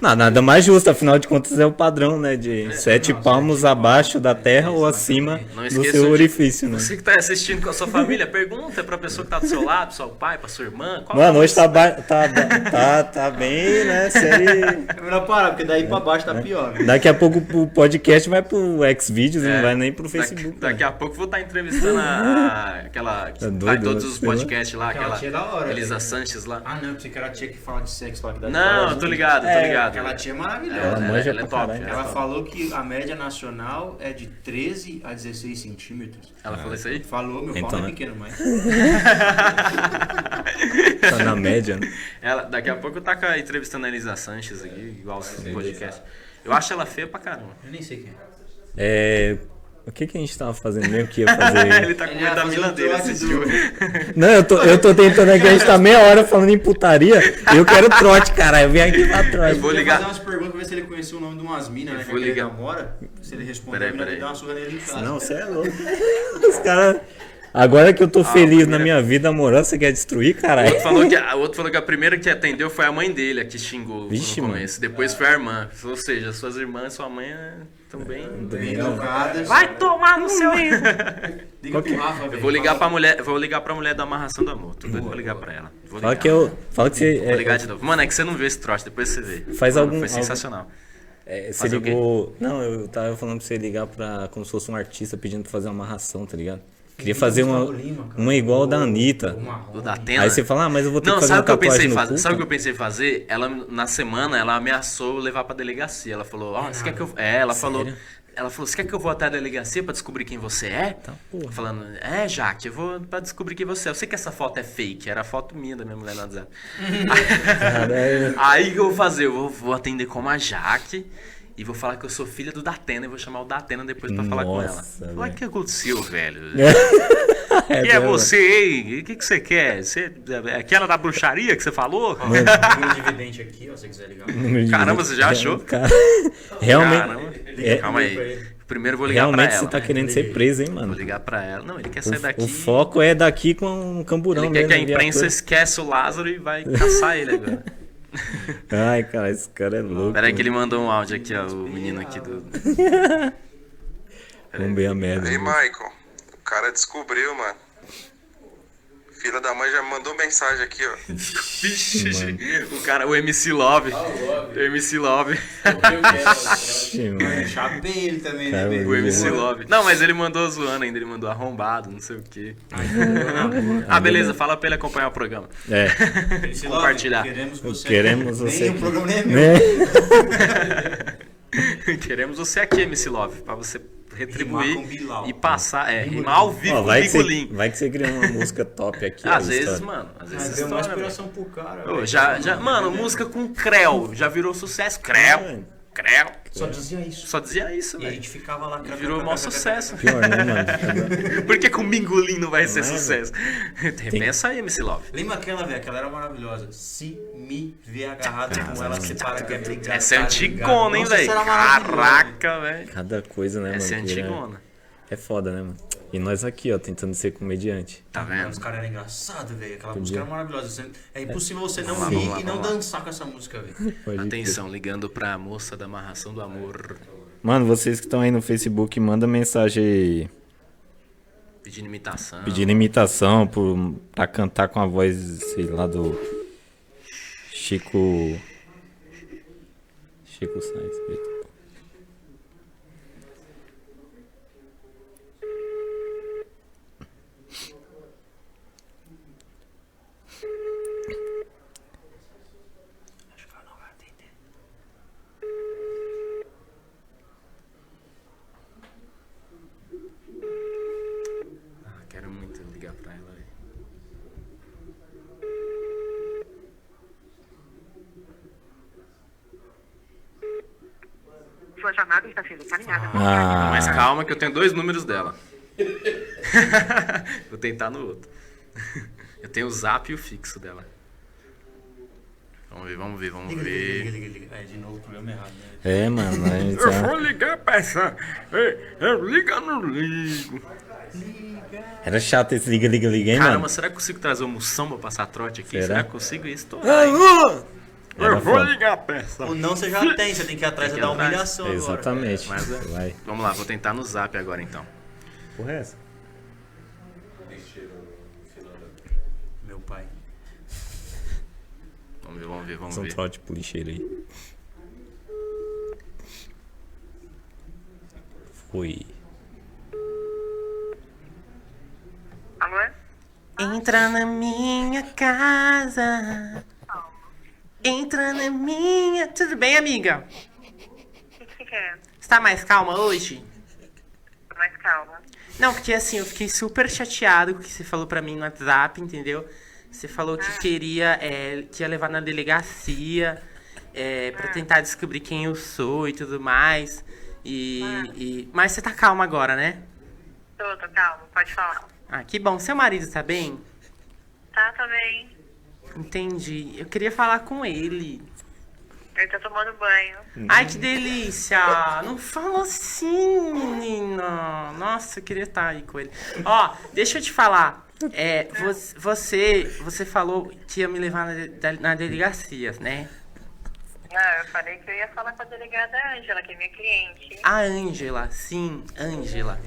Não, nada mais justo, afinal de contas é o padrão, né? De sete não, palmos sete abaixo da terra ou acima do seu de- orifício, né? Você que tá assistindo com a sua família, pergunta pra pessoa que tá do seu lado, pro seu pai, pra sua irmã. Qual Mano, é hoje tá, ba- tá, tá, tá bem, né? Série... É melhor parar, porque daí pra baixo tá pior. né? Daqui a pouco o podcast vai pro Xvideos É, não vai nem pro Daqui, Facebook. daqui né? a pouco eu vou estar entrevistando a, aquela. que É tá em doido, todos os podcasts lá, Aquela aquela. tia é da hora, Elisa né? Sanches lá. Ah, não, pensei que era a tia que fala de sexo lá. Que dá de Não, eu tô de- ligado, tô É, ligado. Aquela tia é maravilhosa. Ela Ela, manja ela é top. caralho. ela top. falou que a média nacional é de 13 a 16 centímetros. Ela falou isso aí? Falou, meu Então, pau não né? é pequeno mais. Tá na média, né? Ela, daqui a pouco eu tá com a- entrevistando a Elisa Sanches aqui, igual os podcasts. Eu acho ela feia pra caramba. Eu nem sei quem é. É... O que que a gente tava fazendo mesmo que ia fazer? Ele tá com medo da um dele, assistiu. Não, eu tô, eu tô tentando aqui, a gente tá meia hora falando em putaria e eu quero trote, cara. Eu vim aqui pra trote. Vou Eu ia ligar. fazer umas perguntas pra ver se ele conhecia o nome de umas minas, né? Vou ele ligar. namora. Se ele responder, Peraí, peraí. dá uma surra nele em casa. Não, você é louco. Os caras. Agora que eu tô feliz na primeira- minha vida amorosa, você quer destruir, O caralho? outro, falou que, a- o outro falou que a primeira que atendeu foi a mãe dele, a que xingou Vixe, no mano. começo. Depois foi a irmã. Ou seja, suas irmãs e sua mãe estão bem. Bem educadas. Vai tomar no seu. Liga pro Rafa, velho. Eu vou ligar Fala- pra mulher, vou ligar pra mulher da amarração do amor. Tudo bem, vou ligar pra ela. Vou Fala ligar. que eu. Fala que você. Vou ligar É, de novo. Mano, é que você não vê esse troço, depois você vê. Faz Mano, algum- Foi algum- sensacional. é, você o ligou. Não, eu tava falando pra você ligar pra. Como se fosse um artista pedindo pra fazer uma amarração, tá ligado? Queria fazer uma. Uma igual da Anitta. Da Atena. Aí você fala, ah, mas eu vou ter Não, que fazer sabe uma o que eu pensei fazer? Sabe o que eu pensei em fazer? Ela, na semana, ela ameaçou levar pra delegacia. Ela falou, ó, você quer que eu. É, ela falou. Sério? Ela falou, você quer que eu vou até a delegacia pra descobrir quem você é? Tá, porra. Falando, é, Jaque, eu vou pra descobrir quem você é. Eu sei que essa foto é fake, era a foto minha da minha mulher no WhatsApp. Caralho. Aí o que eu vou fazer? Eu vou, vou atender como a Jaque e vou falar que eu sou filha do Datena e vou chamar o Datena depois pra falar com ela. Falar o que aconteceu, velho? É, Quem é você, hein? O que, que você quer? Você, é aquela da bruxaria que você falou? Número de vidente aqui, ó, se você quiser ligar. Caramba, você já achou? Cara, Realmente. Caramba. é- Calma aí. Primeiro eu vou ligar pra Realmente ela. você tá querendo ser preso, hein, Vou mano? ligar pra ela. Não, ele quer sair daqui. O, foco é daqui com um camburão Ele quer que a imprensa esquece o Lázaro e vai caçar ele agora. Ai, cara, esse cara é louco. Pera aí que ele mandou um áudio aqui, ó, o menino aqui do... Vamos ver a merda. Ei, Michael, o cara descobriu, mano. Filha da mãe já me mandou mensagem aqui, ó. Vixe, o cara, o MC Love. O MC Love. Ixi, mano. Chapei ele também, Cara, né, O? MC Love. Não, mas ele mandou zoando ainda, ele mandou arrombado, não sei o quê. Ah, beleza, fala pra ele acompanhar o programa. É. Love, Compartilhar. Queremos você. Queremos Nem você o aqui. programa nem é meu. Né? Queremos você aqui, MC Love, pra você retribuir e passar, é, rimar ao vivo com vai, que Bigolim. você, vai que você cria uma música top aqui. Às vezes, história. mano, às vezes deu uma inspiração pro cara. Ô, já, já, mano, música com Creu, já virou sucesso. Creu, Creu. Só dizia isso. Só dizia isso, E a velho. gente ficava lá. E virou o maior sucesso. Pior, né, mano? Por que, o Mingolim não vai ser Não é, sucesso? Pensa aí, MC Love. Lembra aquela, velho? Aquela era maravilhosa. Se me ver agarrado com ela, você para que é brigar. Essa é tá antigona, hein, velho? essa. Caraca, velho. Cada coisa, né, Essa é mano? que vira- antigona. É foda, né, mano? E nós aqui, ó, tentando ser comediante. Tá vendo? os caras eram engraçados, velho. Aquela Podia. música era maravilhosa. É impossível você não rir e não lá. dançar com essa música, velho. Atenção, ligando pra moça da amarração do amor. Mano, vocês que estão aí no Facebook, manda mensagem aí, Pedindo imitação. pedindo imitação por, pra cantar com a voz, sei lá, do Chico. Chico Sainz. Preto. Ah, quero muito ligar pra ela. velho. Sua chamada está sendo encaminhada. Ah, Mas calma que eu tenho dois números dela. Vou tentar no outro. Eu tenho o zap e o fixo dela. Vamos ver, vamos ver, vamos Liga, liga, liga, ver. liga, liga. É, de novo o programa errado, né? É, mano. Eu tá- vou ligar pra essa. Eu ligo ou não ligo? Era chato esse liga, liga, liga, hein, Caramba, mano? será que eu consigo trazer uma moção pra passar trote aqui? Será? Será, que eu consigo isso? Tô... Era Eu vou foda. ligar pra essa. O não você já tem, você tem que ir atrás da atrás. humilhação agora. Exatamente. Mas é. Vai. Vamos lá, vou tentar no zap agora então. Porra, é essa? Meu pai. Vamos ver, vamos ver, vamos São ver. trote pro lixeiro aí. Foi. Alô? Entra na minha casa. Entra na minha. Tudo bem, amiga? O que você quer? Você tá mais calma hoje? Mais calma. Não, porque assim, eu fiquei super chateado com o que você falou pra mim no WhatsApp, entendeu? Você falou que queria, é, que ia levar na delegacia, é, pra tentar descobrir quem eu sou e tudo mais. E, e- Mas você tá calma agora, né? Tô, tô calma, pode falar. Ah, que bom. Seu marido tá bem? Tá também. Entendi. Eu queria falar com ele. Ele tá tomando banho. Ai, que delícia! Não fala assim, menina. Nossa, eu queria estar aí com ele. Ó, deixa eu te falar. É, vo- você, você falou que ia me levar na, na delegacia, né? Não, eu falei que eu ia falar com a delegada Ângela, que é minha cliente. A Ângela, sim, Ângela.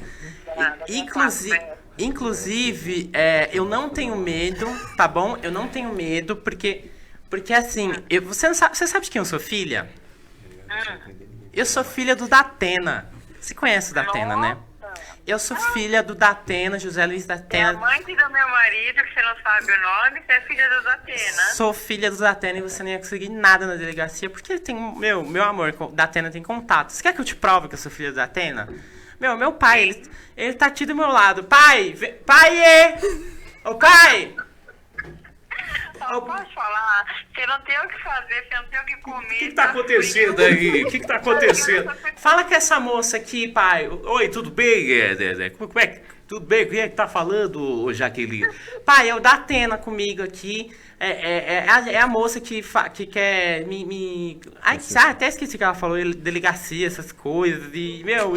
Inclusive? Inclusive é, eu não tenho medo, tá bom? Eu não tenho medo, porque, porque assim, eu- você, não sabe, você sabe de quem eu sou filha? Eu sou filha do Datena. Você conhece o Datena, né? Eu sou filha do Datena, José Luiz É a Datena. mãe do meu marido, que você não sabe o nome, você é filha do Datena. Sou filha do Datena e você não ia conseguir nada na delegacia, porque ele tem. Meu, meu amor, com- Datena tem contato. Você quer que eu te prove que eu sou filha do Datena? Meu, meu pai, ele, ele tá aqui do meu lado. Pai! Pai! é! Ô pai! Eu posso falar? Você não tem o que fazer, você não tem o que comer. O que, que tá acontecendo aí? O que, que tá acontecendo? Fala com essa moça aqui, pai. Oi, tudo bem? É, é, como é que. Tudo bem? Quem é que tá falando, Jaqueline? Pai, é o Datena comigo aqui. É, é, é, a, é a moça que, fa- que quer me. me... Ai, ah, até esqueci que ela falou, ele- delegacia, essas coisas. E, meu.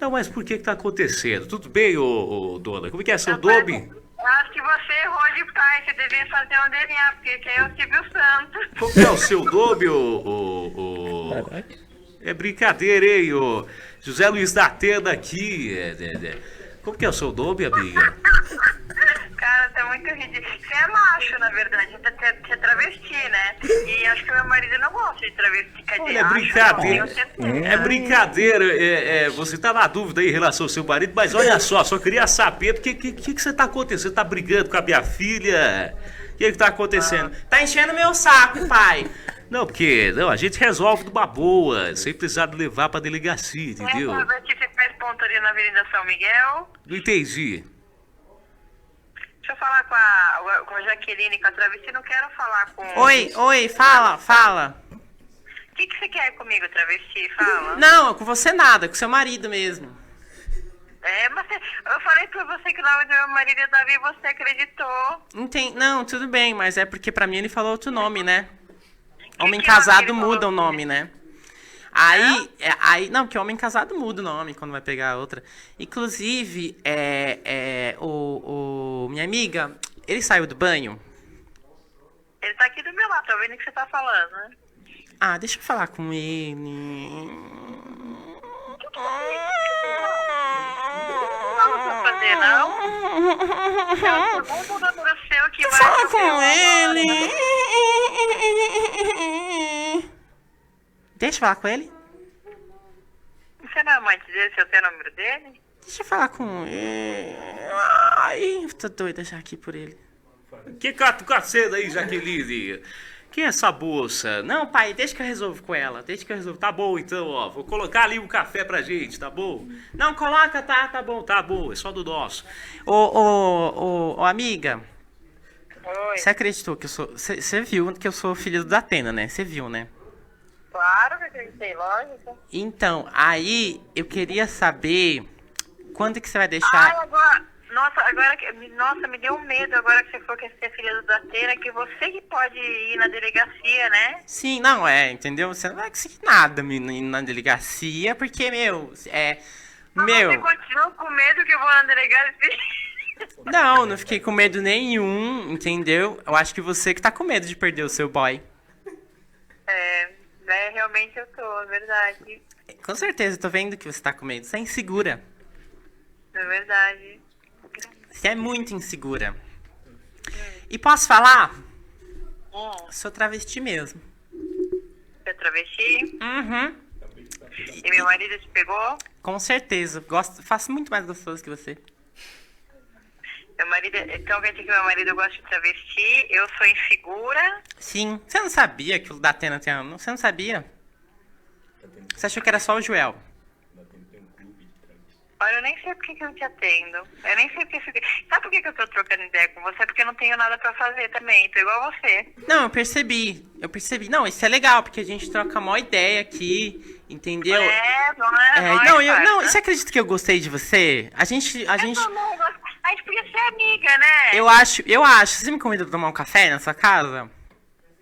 Não, mas por que que tá acontecendo? Tudo bem, ô, ô, dona? Como é que é seu Rapaz, nome? Acho que você errou de pai, você devia fazer um DNA, porque esse aí é o Silvio Santos. Que é o seu nome, ô, ô, ô... É brincadeira, hein, ô... José Luiz da Atena aqui. É, é, é. Como que é o seu nome, amiga? Cara, é muito ridículo. Você é macho, na verdade, você é, você é travesti, né? E acho que meu marido não gosta de travesti. Quer Olha, é brincadeira. não. É brincadeira, é, é, você tá na dúvida aí em relação ao seu marido, mas olha só, só queria saber o que, que, que, você tá acontecendo. Você tá brigando com a minha filha? O que que tá acontecendo? Tá enchendo meu saco, pai. Não, porque não, a gente resolve numa boa, sem precisar de levar pra delegacia, entendeu? Você faz ponto ali na Avenida São Miguel. Não entendi. Deixa eu falar com a, com a Jaqueline, com a travesti, não quero falar com... Oi, oi, fala, fala. O que, que você quer comigo, travesti? Fala. Não, com você nada, com seu marido mesmo. É, mas eu falei pra você que o nome do meu marido é Davi e você acreditou. Entendi. Não, tudo bem, mas é porque pra mim ele falou outro nome, né? Homem que é casado que muda o nome, né? Aí, é, aí, não, porque homem casado muda o nome quando vai pegar a outra. Inclusive, é, é, o, o, minha amiga, ele saiu do banho. Ele tá aqui do meu lado, tá ouvindo o que você tá falando, né? Ah, deixa eu falar com ele. Não, fazer, não. É o segundo doutor seu que vai... Fala com ele. Deixa eu falar com ele. Você não é mãe dele, se eu tenho o número dele? Deixa eu falar com ele. Ai, tô doida já aqui por ele. Que cato caceta aí, Jaqueline? Quem é essa bolsa? Não, pai, deixa que eu resolvo com ela. Deixa que eu resolvo. Tá bom então, ó. Vou colocar ali um café pra gente, tá bom? Não, coloca, tá, tá bom. Tá bom, é só do nosso. Ô, ô, ô, ô, amiga. Oi. Você acreditou que eu sou. Você viu que eu sou filho do Datena, né? Você viu, né? Claro que acreditei, lógico. Então, aí eu queria saber quando que você vai Ai, deixar. agora... Nossa, agora que... Nossa, me deu um medo agora que você falou que ia ser filha do Dateira, que você que pode ir na delegacia, né? Sim, não, é, entendeu? Você não vai conseguir nada menino, na delegacia, porque, meu, é. Mas Meu. Você continua com medo que eu vou na delegacia? Não, não fiquei com medo nenhum, entendeu? Eu acho que você que tá com medo de perder o seu boy. Realmente eu tô, é verdade. Com certeza, eu tô vendo que você tá com medo. Você é insegura. É verdade. Você é muito insegura. E posso falar? Hum, Sou travesti mesmo. você é travesti? Uhum. E meu marido te pegou? Com certeza. Gosto, faço muito mais gostoso que você. Meu marido, então quer dizer que meu marido gosta de travesti, eu sou insegura. Sim. Você não sabia que o Datena tem. Você não sabia? Você achou que era só o Joel? Olha, eu nem sei por que, eu te atendo. Eu nem sei por que. Sabe por que, eu tô trocando ideia com você? Porque eu não tenho nada pra fazer também. Tô igual você. Não, eu percebi. Eu percebi. Não, isso é legal, porque a gente troca a maior ideia aqui, entendeu? É, não é? É, Nós, não, eu, parça. não, você acredita que eu gostei de você? A gente, a gente, Eu não gosto- A gente podia ser amiga, né? eu acho, eu acho. Você me convida pra tomar um café na sua casa?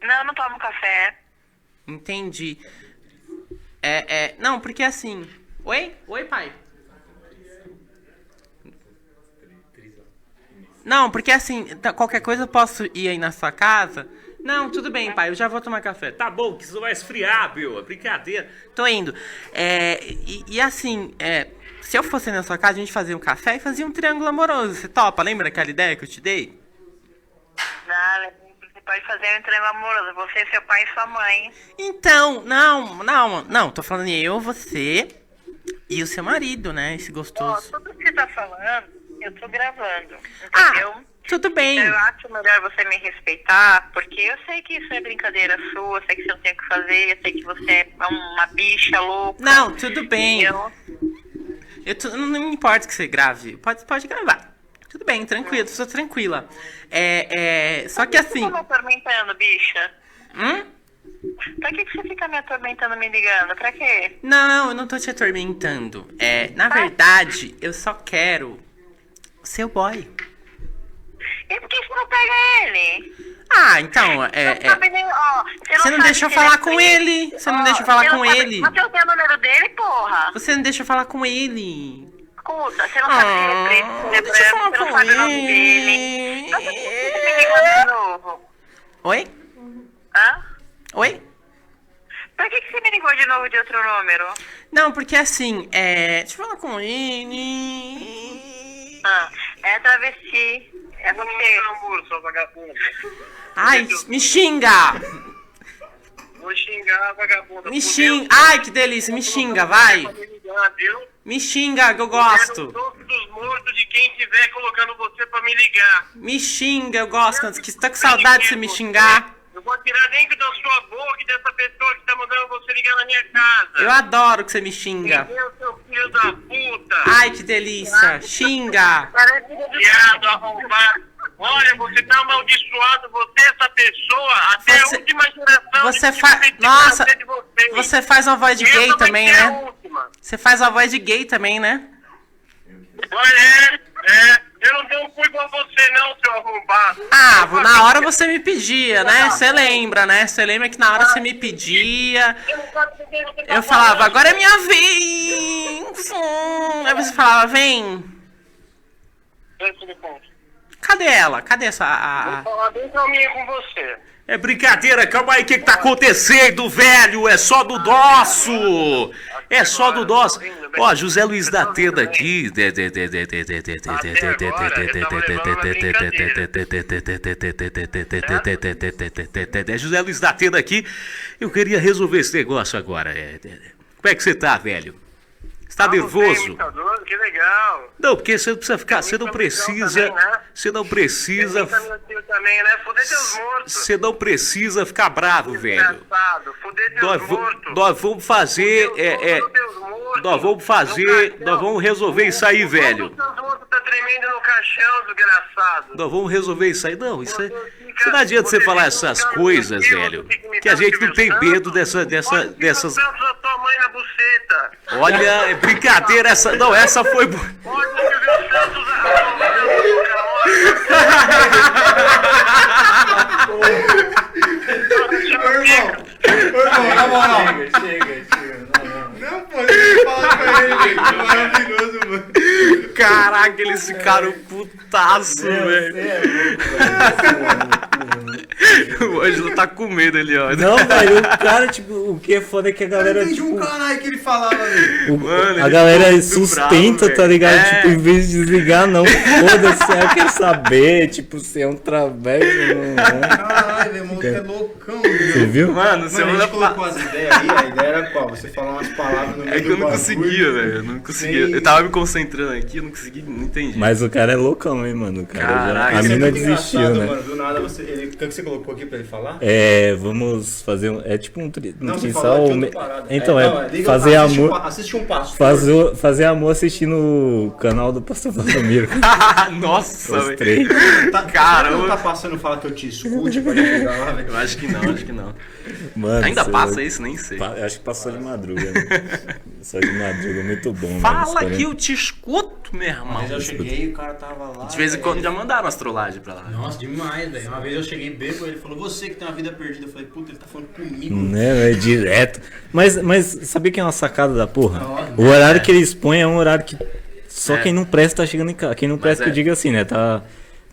Não, eu não tomo café. Entendi. É, é, não, porque assim. Oi? Oi, pai. Não, porque assim, tá- qualquer coisa eu posso ir aí na sua casa? Não, tudo bem, pai, eu já vou tomar café. Tá bom, que isso vai esfriar, meu. É brincadeira. Tô indo. É, e, e assim, é, se eu fosse na sua casa, a gente fazia um café e fazia um triângulo amoroso. Você topa? Lembra aquela ideia que eu te dei? Você pode fazer um treino amoroso. Você, seu pai e sua mãe. Então, não, não, não, tô falando eu, você e o seu marido, né? Esse Ó, gostoso. tudo que você tá falando, eu tô gravando. Ah, Entendeu? tudo bem. Eu acho melhor você me respeitar, porque eu sei que isso é brincadeira sua, eu sei que você não tem o que fazer, eu sei que você é uma bicha louca. Não, tudo bem. Eu tô- não me importa que você grave. Pode, pode gravar. Tudo bem, tranquilo, sou tranquila. É, é, só que Por que assim. você tá me atormentando, bicha? Hum? Pra que, que você fica me atormentando, me ligando? Pra quê? Não, eu não tô te atormentando. É, na verdade, eu só quero seu boy. E por que você não pega ele? Ah, então, é. Não é- sabe nem- ó, Você não sabe deixa eu falar é com ele. Você não deixa eu falar você não com sabe- ele. Mas eu tenho o número dele, porra. Você não deixa eu falar com ele. Escuta, você não sabe se ele é preto, se ele é Ah, deixa eu branco, falar você não sabe o nome dele. ele. Mas por que você me ligou de novo? Oi? Hã? Oi? Pra que, que você me ligou de novo de outro número? Não, porque assim, é. Deixa eu falar com ele. Ah, é travesti. É você. amor, sua vagabunda. Ai, me xinga! Vou xingar a vagabunda. Me xinga. Ai, que delícia, me xinga, vai. Viu? Me xinga, que eu gosto. Todos mortos de quem colocando você pra me ligar. Me xinga, eu gosto. Quando você tá com saudade de você me xingar. Eu vou tirar dentro da sua boca e dessa pessoa que tá mandando você ligar na minha casa. Eu adoro que você me xinga. Entendeu, seu filho da puta? Ai, que delícia. Xinga. Viado, arrombado. Olha, você tá amaldiçoado, você, essa pessoa, até Você- a última geração. Você faz. Nossa, vocês. você faz uma voz de gay também, né? Você faz uma voz de gay também, né? Olha, é, é, eu não tenho cu igual você não, seu arrombado. Ah, na hora você me pedia, né? Você lembra, né? Você lembra que na hora você me pedia. Eu falava, agora é minha vez. Hum. Aí você falava, vem. Cadê ela? Cadê essa. A, a- falar bem com você. É brincadeira, calma aí, o que, que tá acontecendo, velho? É só do nosso! É só do DOS. Ó, José Luiz da Teda aqui. José Luiz da Teda aqui. Eu queria resolver esse negócio agora. É, é, é. Como é que você tá, velho? Você tá nervoso? Que legal. Não, porque você não precisa ficar, você não precisa, você não precisa, também, né? Você não precisa ficar bravo, velho. Nós, nós vamos fazer, é, é, nós vamos fazer, nós vamos resolver isso aí, velho. Tá tremendo no caixão, desgraçado. Nós vamos resolver isso aí. Não, isso, é, não adianta você falar essas coisas, velho. Que a gente não tem medo dessa, dessa, dessas. Tanto da tua mãe na buceta. Olha, é brincadeira essa. Não, essa foi. Ô, irmão, na moral. Chega, chega, chega. Eu ele, velho. Maravilhoso, mano. Caraca, eles ficaram putaço, velho. O Ângelo tá com medo ali, ó. Não, velho, o cara, tipo, o que é foda é que a Eu galera, entendi um tipo. caralho que ele falava, velho. o- Mano, a galera sustenta, bravo, tá ligado? É. Tipo, em vez de desligar, não. Foda-se, ela quer saber, tipo, se é um traveco ou não. Caralho, velho, o maluco é loucão, Você velho. viu? Mano, Mano, a gente colocou passada. as ideias aí, a ideia era qual? Você falar umas palavras no É que eu não conseguia, velho. Eu não conseguia. Sim. Eu tava me concentrando aqui, eu não consegui, não entendi. Mas o cara é loucão, hein, mano. O cara já- Caraca, a isso é mina muito desistiu, né? Mano, do nada você. Ele, o que você colocou aqui pra ele falar? É, vamos fazer um. É tipo um tri- Não, me- outra parada. Então, É, é, não, liga- fazer assiste um amor. assiste um passo. Fazer, fazer amor assistindo o canal do Pastor Valdomiro. Nossa, Os velho. três. Tá, Caramba. Não tá passando fala que eu te escute pra chegar lá, velho. Eu acho que não, acho que não. Mano, Ainda passa isso, nem sei. Pa- acho que passou de madruga, né? Só de madruga, muito bom. velho, Fala esse que eu te escuto, meu irmão. Mas eu cheguei e o cara tava lá. De vez em velho. quando já mandaram as trollagens pra lá. Nossa, demais, velho. Uma vez eu cheguei bêbado, ele falou, você que tem uma vida perdida. Eu falei, puta, ele tá falando comigo. Né, é direto. Mas, mas sabia que é uma sacada da porra? Não, O horário que eles põem é um horário que só É. quem não presta tá chegando em casa. Quem não presta que é. eu diga assim, né? Tá,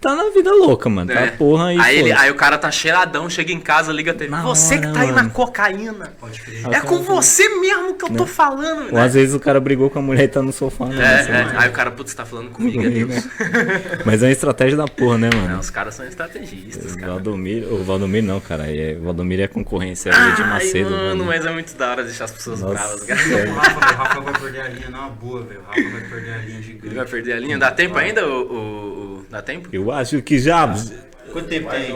tá na vida louca, mano. Tá É. porra e aí, ele, aí o cara tá cheiradão, chega em casa, liga a TV. Na você que hora, tá aí na mano. cocaína. Pode crer. É com você mesmo que eu tô Né? falando, Ou né? às vezes o cara brigou com a mulher e tá no sofá, né? É, é. né? Aí o cara, putz, tá falando comigo, é Comigo, Deus. Mas é uma estratégia da porra, né, Não, mano? os caras são estrategistas, O cara. Valdomiro, o Valdomiro não, cara. É, o Valdomiro é concorrência é de Ai, Macedo, mano, mano. mas é muito da hora deixar as pessoas Nossa, bravas, cara. sério. O Rafa, o Rafa vai perder a linha na boa, velho. O Rafa vai perder a linha gigante. Ele vai perder a linha. Dá tempo ainda, o, o- o- Dá tempo? Eu acho que já. Quanto tempo tem?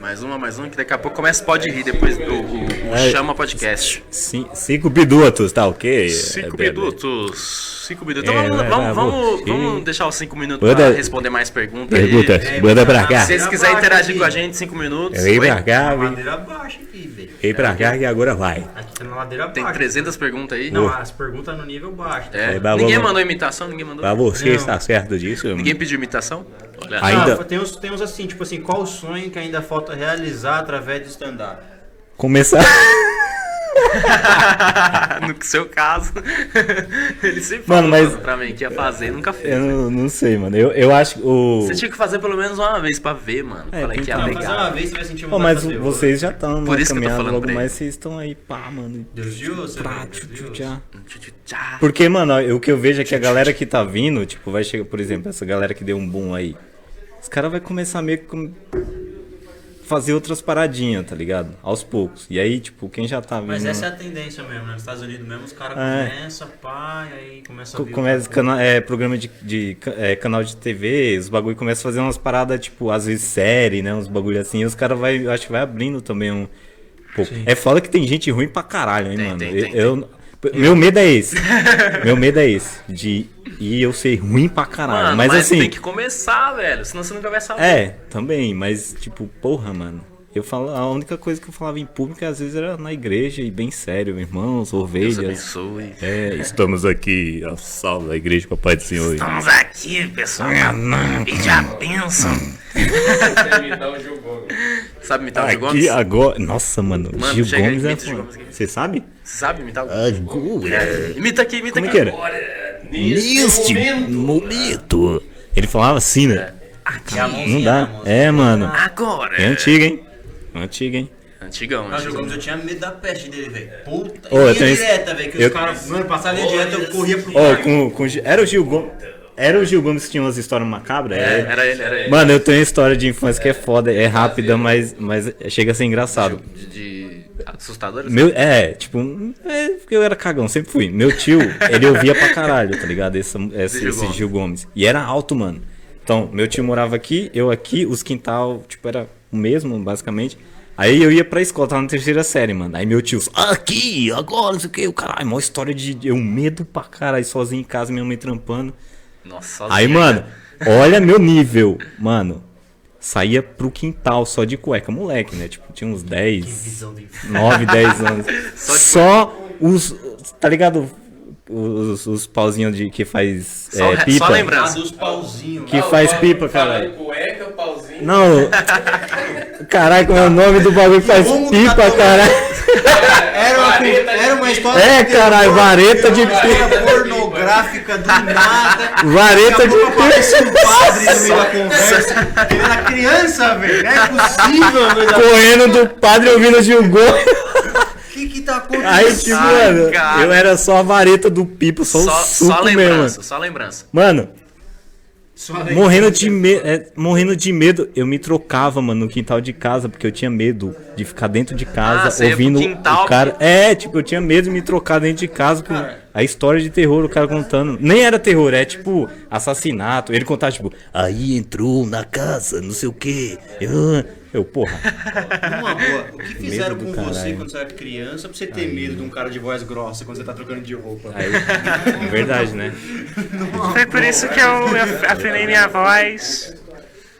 Mais uma, mais uma, que daqui a pouco começa Pode Rir, depois o, o- o É. Chama Podcast. Cin- Cinco minutos, tá ok? Cinco É, minutos. Cinco minutos. Então É, vamos, vamos, vamos, vamos deixar os cinco minutos pra responder mais perguntas aí. Perguntas, manda pra cá. Se vocês quiserem interagir com a gente, cinco minutos. Vem pra cá, vem, Ladeira abaixo aqui, velho. vem pra cá que agora vai. Aqui tá na ladeira Tem abaixo. 300 perguntas aí. Não, as perguntas no nível baixo. É. É, Ninguém vamos- mandou imitação? Ninguém mandou? Pra você estar certo disso? Ninguém pediu imitação? Olha. Ainda- Ah, tem, uns, tem uns assim, tipo assim, qual o sonho que ainda falta realizar através do stand-up? Começar. no seu caso, ele sempre Mano, falou mas- pra mim que ia fazer e nunca fez. Eu não, não sei, mano. Eu, eu acho que o. Você tinha que fazer pelo menos uma vez pra ver, mano. É, Falei que ia legal. fazer uma vez você vai sentir vontade mas fazer vocês já estão Por na isso que eu tô falando logo mais, vocês estão aí, pá, mano. Deus tchá. Porque, mano, o que eu vejo é que a galera que tá vindo, tipo, vai chegar, por exemplo, essa galera que deu um boom aí. Os caras vai começar meio que fazer outras paradinhas, tá ligado? Aos poucos. E aí, tipo, quem já tá vindo. Mas essa é a tendência mesmo, né? Nos Estados Unidos mesmo, os caras É. começam, pá, e aí começa a Começa cana é, programa de, de é, canal de TV, os bagulho começa a fazer umas paradas, tipo, às vezes série, né? Uns bagulho assim, e os caras vai, eu acho que vai abrindo também um pouco. É foda que tem gente ruim pra caralho, hein, Tem, mano. tem, Eu- tem, eu- meu medo é esse. meu medo é esse. De ir eu ser ruim pra caralho. Mano, mas, mas assim. tem que começar, velho. Senão você nunca vai saber. É, também, mas tipo, porra, mano. Eu falo, a única coisa que eu falava em público às vezes era na igreja e bem sério, irmãos, Deus ovelhas. abençoe. É, estamos aqui, a salve da igreja, papai do Senhor. Estamos aqui, pessoal. Pede a bênção. Você imitar o Gil Gomes. Sabe imitar o Gil Aqui Gomes? agora. Nossa, mano, Mano, Gil chega, Gomes é foda. Gomes aqui. Você sabe? Sabe imitar o Gil É. Imita aqui, imita Como aqui. que era? Neste momento. Ele falava assim, né? É a mãozinha, Não né, dá. É, mano. Agora. É antiga, hein? Antiga, hein? Antigão, antigão. Gomes eu tinha medo da peste dele, velho. Puta, Ô, eu linha tenho- direta, velho. Que eu- os caras, mano, passaram linha direta, eu corria pro Ó, cara. com, com, era o Gil Gomes. Era o Gil Gomes que tinha umas histórias macabras? É, era ele, era ele. Mano, eu tenho uma história de infância que é foda, é rápida, mas, mas chega a ser engraçado. De, de assustador? assim? Meu, é, tipo, é, porque eu era cagão, sempre fui. Meu tio, ele ouvia pra caralho, tá ligado? Esse, esse, Gil esse Gomes. Gil Gomes. E era alto, mano. Então, meu tio morava aqui, eu aqui, os quintal, tipo, era o mesmo, basicamente. Aí eu ia pra escola, tava na terceira série, mano. Aí meu tio, aqui, agora, não sei o que, o caralho, maior história de eu medo pra caralho, sozinho em casa, minha mãe trampando. Nossa, Aí, mano, olha meu nível. Mano, saía pro quintal só de cueca, moleque, né? Tipo, tinha uns 10, Visão do inferno. 9, 10 anos. Só de Só os. Tá ligado? Os, os pauzinhos de que faz Só é, pipa. só lembrança. Ah, dos pauzinhos. Que faz pipa, caralho. em cueca, pauzinho. Não. Caralho, como é o nome do bagulho que faz pipa, tá caralho? Era uma, Vareta de era uma pipa. história. É, de caralho, vareta de pipa. pornográfica do nada. Vareta de aparece um padre no meio da conversa. Ele era criança, velho. Não é possível, velho. Correndo do padre ouvindo Gil Gomes. O que que tá acontecendo? Aí, tipo, Ai, mano, cara. eu era só a vareta do pipo, só, Só, o suco só mesmo. lembrança, só lembrança. Mano, morrendo de, me é, morrendo de medo, eu me trocava, mano, no quintal de casa, porque eu tinha medo de ficar dentro de Ah, casa, pro ouvindo quintal o cara. É, tipo, eu tinha medo de me trocar dentro de casa com a história de terror, o cara contando. Nem era terror, é tipo assassinato. Ele contava, tipo, aí entrou na casa, não sei o quê. Eu, eu porra. Numa boa, o que fizeram Medo com do você caralho. quando você era criança pra você ter medo de um cara de voz grossa quando você tá trocando de roupa? Aí, é verdade, né? Foi por isso que eu afinei minha voz.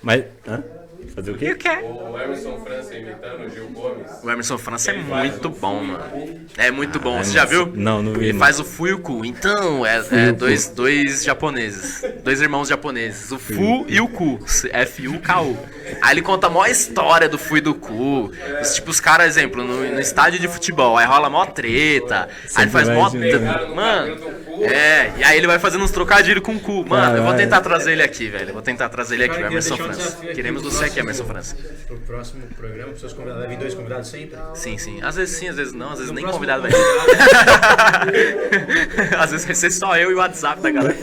Mas. Hã? Fazer o quê? o que? O Emerson França imitando o Gil Gomes. O Emerson França é muito bom, mano. É muito bom. Ah, Você já viu? não, não vi, Ele não. faz o Fu e o Ku. Então, é, é dois, dois japoneses. Dois irmãos japoneses. O Fu e o Ku. F-U-K-U. Aí ele conta a maior história do Fu e do Ku. Os, tipo, os caras, exemplo, no, no estádio de futebol. Aí rola mó treta. Aí ele faz mó. Mano. É, e aí ele vai fazendo uns trocadilhos com o Ku. Mano, eu vou tentar trazer ele aqui, velho. Eu vou tentar trazer ele aqui, Cara, Emerson um França. Queremos você aqui, Emerson França. Pro próximo programa, pros seus convidados, vai vir dois convidados sempre? Sim, sim. Às vezes sim, às vezes não, às vezes No nem convidado vai Às vezes vai ser só eu e o WhatsApp da galera.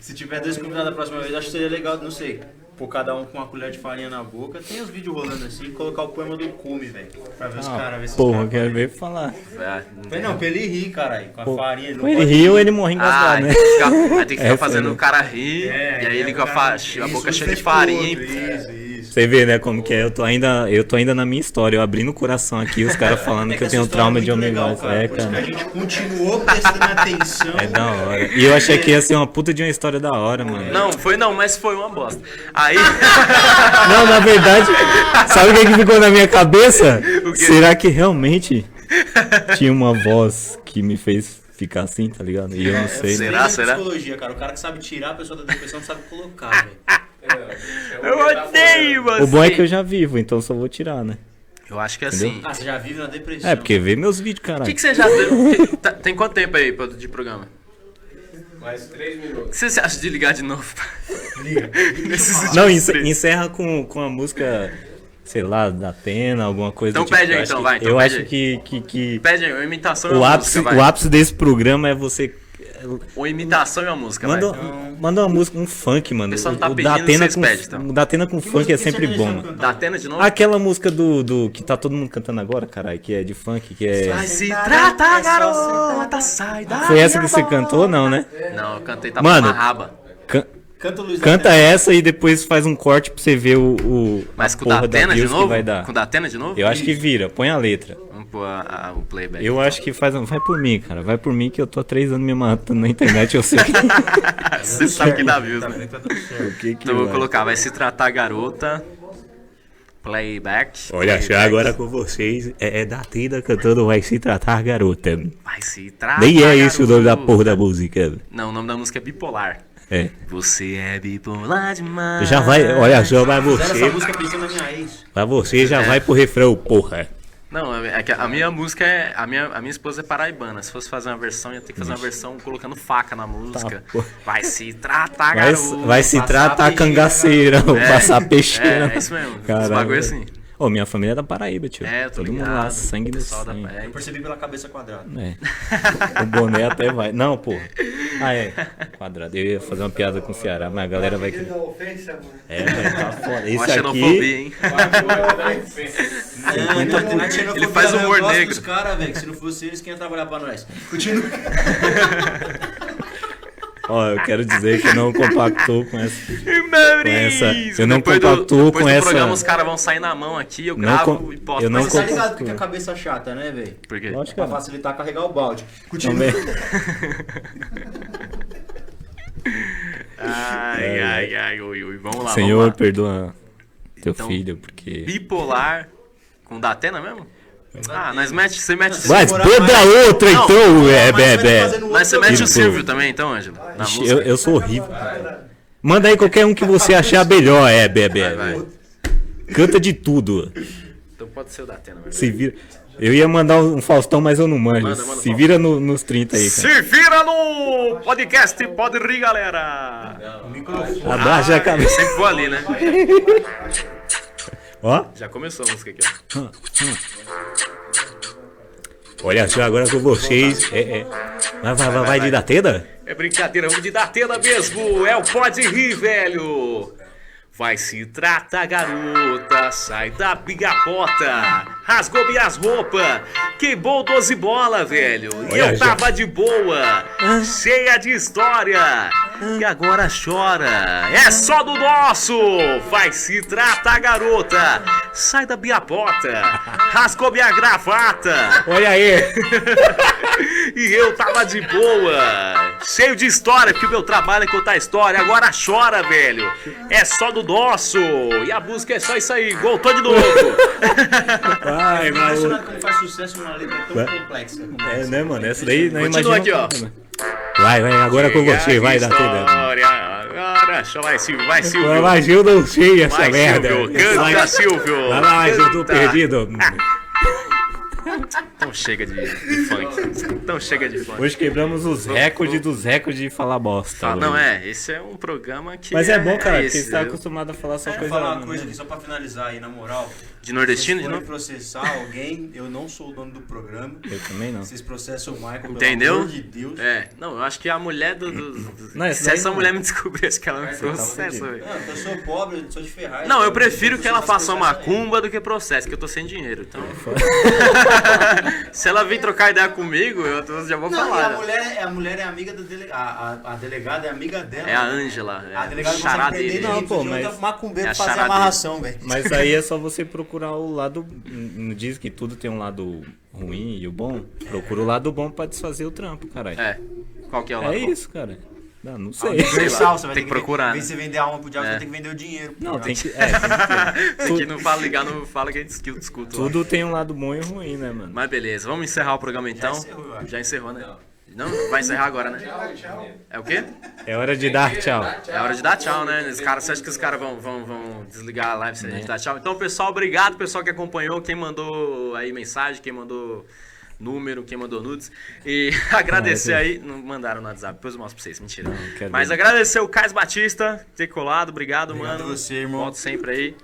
Se tiver dois convidados da próxima vez, acho que seria legal, não sei. Pôr cada um com uma colher de farinha na boca. Tem os vídeos rolando assim, colocar o poema do Cume, velho. Pra ver os caras, ver se os Ah, Porra, eu caras- quero ver falar. É, não Não, pra ele rir, caralho. Com a Pô, farinha. ele ele pode ri ou rir. ele morre Ah, engasgado, aí né? tem que ficar, aí tem que ficar Essa fazendo aí. o cara rir, É, e aí ele com a, fa- cara- a boca cheia de pro farinha. outro, e- Isso, isso. Você vê, né, como que é. Eu tô ainda, eu tô ainda na minha história, eu abrindo o coração aqui, os caras falando É que eu essa tenho história trauma é de homem legal, cara. É, que a cara. gente continuou prestando atenção. É da hora. E eu achei que ia ser uma puta de uma história da hora, mano. Não, foi não, mas foi uma bosta. Aí. Não, na verdade, sabe o que, que ficou na minha cabeça? Será que realmente tinha uma voz que me fez ficar assim, tá ligado? E eu não sei. Será, Bem na será? psicologia, cara. O cara que sabe tirar a pessoa da depressão não sabe colocar, velho. Eu odeio você. O bom é que eu já vivo, então só vou tirar, né? Eu acho que assim. Ah, você já vive na depressão. É, porque vê meus vídeos, O caralho. que, que você já deu? tá- Tem quanto tempo aí de programa? Mais três O minutos. que você acha de ligar de novo? Liga. Não, encerra com, com a música, sei lá, da Atena, alguma coisa Então tipo. pede aí, Eu então, que- vai, então Eu pede acho aí. que, que, que Pede aí, uma imitação o, ápice, música, o ápice desse programa é você. Uma imitação e uma música, Manda, vai. manda uma música, um funk, mano. pessoal não tá o, o pedindo, da Atena vocês com, pedem, então. o da Atena com funk é sempre bom, mano. Da Atena de novo? Aquela música do, do. que tá todo mundo cantando agora, caralho, que é de funk, que é. Vai se tratar, garota, sai da Foi essa que você cantou, não, né? Não, eu cantei tá Mano, uma raba. Can- Canta Luiz Canta essa e depois faz um corte pra você ver o. o Mas a com o da porra da Atena de novo? vai dar. Com o da Atena de novo? Eu acho que vira, põe a letra. Vamos pôr a- a- o playback. Eu acho que faz. um- Vai por mim, cara. Vai por mim que eu tô há três anos me matando na internet. Eu sei que, Você sabe que dá views, né? Tá que, que Então eu vou vai. colocar, vai se tratar garota. Playback. Olha, playback. só agora com vocês é, é da Tida cantando Vai Se Tratar Garota. Vai se tratar. Nem é esse o nome da porra da música. Não, o nome da música é bipolar. É. Você é bipolar demais. Já vai, olha só, vai você. música pensando na minha ex. Pra você já vai pro refrão, porra. Não, é que a minha música é. A minha, a minha esposa é paraibana. Se fosse fazer uma versão, ia ter que fazer uma versão colocando faca na música. pô. vai se tratar, Vai, garoto. vai se tratar cangaceira, É, passar peixeira. É, é isso mesmo. Esse Caralho. bagulho assim. Ô, minha família é da Paraíba, tio. É, eu tô Todo mundo ligado. lá, sangue da sangue. é, Eu percebi pela cabeça quadrada. É. o boné até vai. Não, pô. Ah, é. Quadrado. Eu ia fazer uma piada com o Ceará, mas a galera vai. Da ofensa, mano. É, velho, tá foda. Isso xenofobia, aqui. hein? Não, não, não é xenofobia, Ele faz não, humor eu gosto negro. dos caras, velho, que se não fosse eles, quem ia trabalhar pra nós? Continua. Ó, eu quero dizer que eu não compactou com essa. Maurício! essa- eu não depois do, compactuo depois com do esse- programa, os caras vão sair na mão aqui, eu Não gravo com- e posto. eu não Mas Você tá ligado porque a cabeça é chata, né, velho? Por quê? Lógico que Pra é. facilitar carregar o balde. Continua. Também. Ai, ai, ai, ui, ui. Vamos lá, Senhor, vamos lá. perdoa teu Então, filho, porque. Bipolar com Datena mesmo? Ah, nós mete, você mete o Vai, Silvio. manda outra Não, então, é, mas vai bebê. fazendo Mas você mete o Silvio também, então, Ângelo? Eu, eu sou horrível. Manda aí qualquer um que você achar melhor, é, bebê. Canta de tudo. Então pode ser o Datena mesmo. Se vira. Eu ia mandar um Faustão, mas eu não manjo. Manda, manda, Se vira no- nos 30 aí, cara. Se vira no podcast, pode rir, galera. Abaixa a Eu cabeça. sempre vou ali, né? Ó. Já começou a música aqui, ó. Olha só, agora com vocês. É, é. Vai, vai, vai, vai de Datena? É brincadeira, vamos de Datena mesmo. É o Pode Rir, velho. Vai se trata, garota, sai da bigapota. Rasgou minhas roupas, queimou 12 bola, velho. E Olha, eu já- tava de boa, cheia de história. E agora chora, é só do nosso. Vai se trata, garota, sai da biapota. Rasgou minha gravata. Olha aí. E eu tava de boa, cheio de história, porque o meu trabalho é contar história. Agora chora, velho. É só do nosso. E a música é só isso aí. Voltou de novo. Vai. Impressionante como faz sucesso numa letra tão complexa. É, né, mano? Essa daí não Continua imagina. aqui, ó. Vai, vai, agora com você, vai, Datena. história. Agora chora, vai, Silvio. Vai, Silvio. Mas eu não sei essa Vai, merda. Silvio. Canta, Silvio. Vai lá, eu tô perdido. Então chega de, de funk. Então chega de funk. Hoje quebramos os recordes dos recordes de falar bosta. Ah, não, é. Esse é um programa que. Mas é bom, cara, porque esse, você tá acostumado a falar só Deixa eu coisa. falar uma coisa aqui, só pra finalizar aí, na moral. De nordestino, Se de forem novo? processar alguém, eu não sou o dono do programa. Eu também não. Vocês processam o Michael, pelo Entendeu? amor de Deus. É, não, eu acho que a mulher do. do- do- Não, se essa não. mulher me descobrir, acho que ela me tá processa, velho. Não, eu sou pobre, eu sou de Ferrari. Não, eu prefiro que ela faça uma macumba do que processo, que eu tô sem dinheiro. Então. Se ela vir trocar ideia comigo, eu já vou Não, e falar. a já. mulher, é, a mulher é amiga da delegada. A, a, delegada é amiga dela. É a Ângela, é A delegada consegue charada prender dele. Não, pô, mas- macumbeiro É fazer amarração, velho. Mas aí é só você procurar o lado. Não diz que tudo tem um lado ruim e o bom? Procura o lado bom pra desfazer o trampo, caralho. É. Qual que é o lado É bom? isso, cara. Não, não sei. Sei lá, Universal, você vai tem ter que procurar, Em vez né? você vender a alma pro diabo, É. você ter que vender o dinheiro. Não, tem que. É, tem que ter. Que não fala ligar, não fala que a gente discute. lá. Tudo tem um lado bom e ruim, né, mano? Mas beleza, vamos encerrar o programa então. encerrou, eu acho. Já encerrou, né? Não, vai encerrar agora, né? É o quê? É hora de dar tchau. É hora de dar tchau, né? Os caras, você acha que os caras vão, vão, vão desligar a live se a gente dar tchau? Então, pessoal, obrigado, pessoal que acompanhou, quem mandou aí mensagem, quem mandou número, quem mandou nudes. E agradecer Não, aí. Não mandaram no WhatsApp, depois eu mostro pra vocês, mentira. quero Mas ver. agradecer o Cais Batista ter colado, obrigado, Obrigado mano. a você, irmão. Volto sempre aí.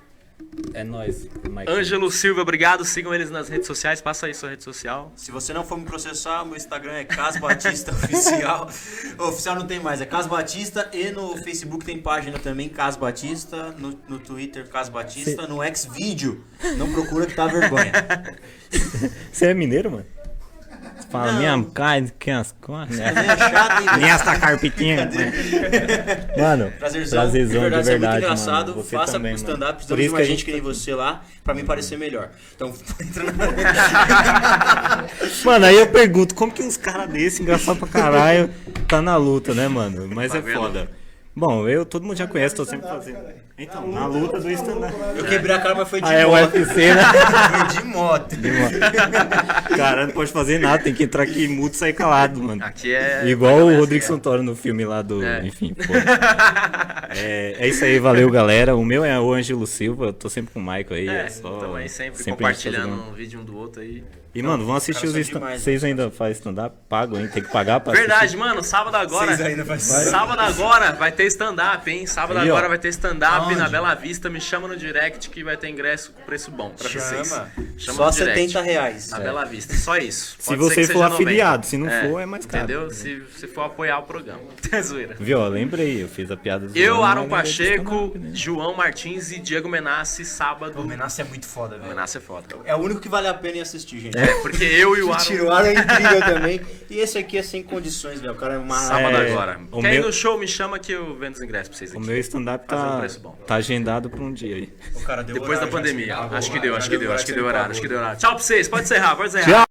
É nóis. Mike. Ângelo Silva, obrigado. Sigam eles nas redes sociais, passa aí sua rede social. Se você não for me processar, meu Instagram é Cas Batista Oficial. Oficial não tem mais, é Cas Batista. E no Facebook tem página também, Cas Batista. No, no Twitter, Cas Batista. No Xvideo, não procura que tá vergonha. Você é mineiro, mano? Fala, minha carne, que as coisas. É? Minha essa carpitinha. Mano, Prazerzão, prazerzão, de verdade, você é muito mano. engraçado. Você Faça também, o stand-up, precisamos de isso mais que a gente que nem você lá, pra mim parecer melhor. Então, entra na... Mano, aí eu pergunto, como que uns caras desse, engraçado pra caralho, tá na luta, né, mano? Mas Tá é vendo? foda. Bom, eu, todo mundo já conhece, tô sempre fazendo. Então, na luta do stand-up. Eu quebrei a cara, mas foi de Ah, é o moto. UFC, né? Foi de moto. Cara, não pode fazer nada, tem que entrar aqui mudo e sair calado, mano. Aqui é. Igual o é Rodrigo assim, Santoro no filme lá do. É. Enfim, pô. É, é isso aí, valeu, galera. O meu é o Ângelo Silva, eu tô sempre com o Michael aí. É, É, só, também sempre, sempre compartilhando um vídeo um do outro aí. E, mano, vão assistir os demais, Vocês ainda fazem stand-up? Pagam, hein? Tem que pagar pra Verdade, assistir. mano, sábado agora. Vocês ainda faz- Sábado agora vai ter stand-up, hein? Sábado Aí, ó. agora vai ter stand-up na Bela Vista. Me chama no direct que vai ter ingresso com preço bom pra Chama. vocês. Chama Só no direct. 70 reais. Na Bela Vista, só isso. Se Pode você ser que for seja 90. afiliado, se não for, é mais caro. Entendeu? Se, se for apoiar o programa. É zoeira. Viu? ó, lembrei, eu fiz a piada zoando, Eu, Aaron do Pacheco, né? João Martins e Diego Menassi, sábado. O Menassi é muito foda, O velho. Menassi é foda. É o único que vale a pena ir assistir, gente. É, porque eu e o Mentira, o Aaron. Aaron é incrível também. E esse aqui é sem condições, velho. O cara é uma... Sábado É, agora. o Quer ir meu- no show, me chama que eu vendo os ingressos pra vocês O aqui. meu stand-up tá, preço bom. tá agendado pra um dia aí. O cara deu Depois da horário, já pandemia. Acho que deu, acho que deu, acho que deu horário, horário, acho que deu horário. Tchau pra vocês, pode encerrar, pode encerrar. Tchau.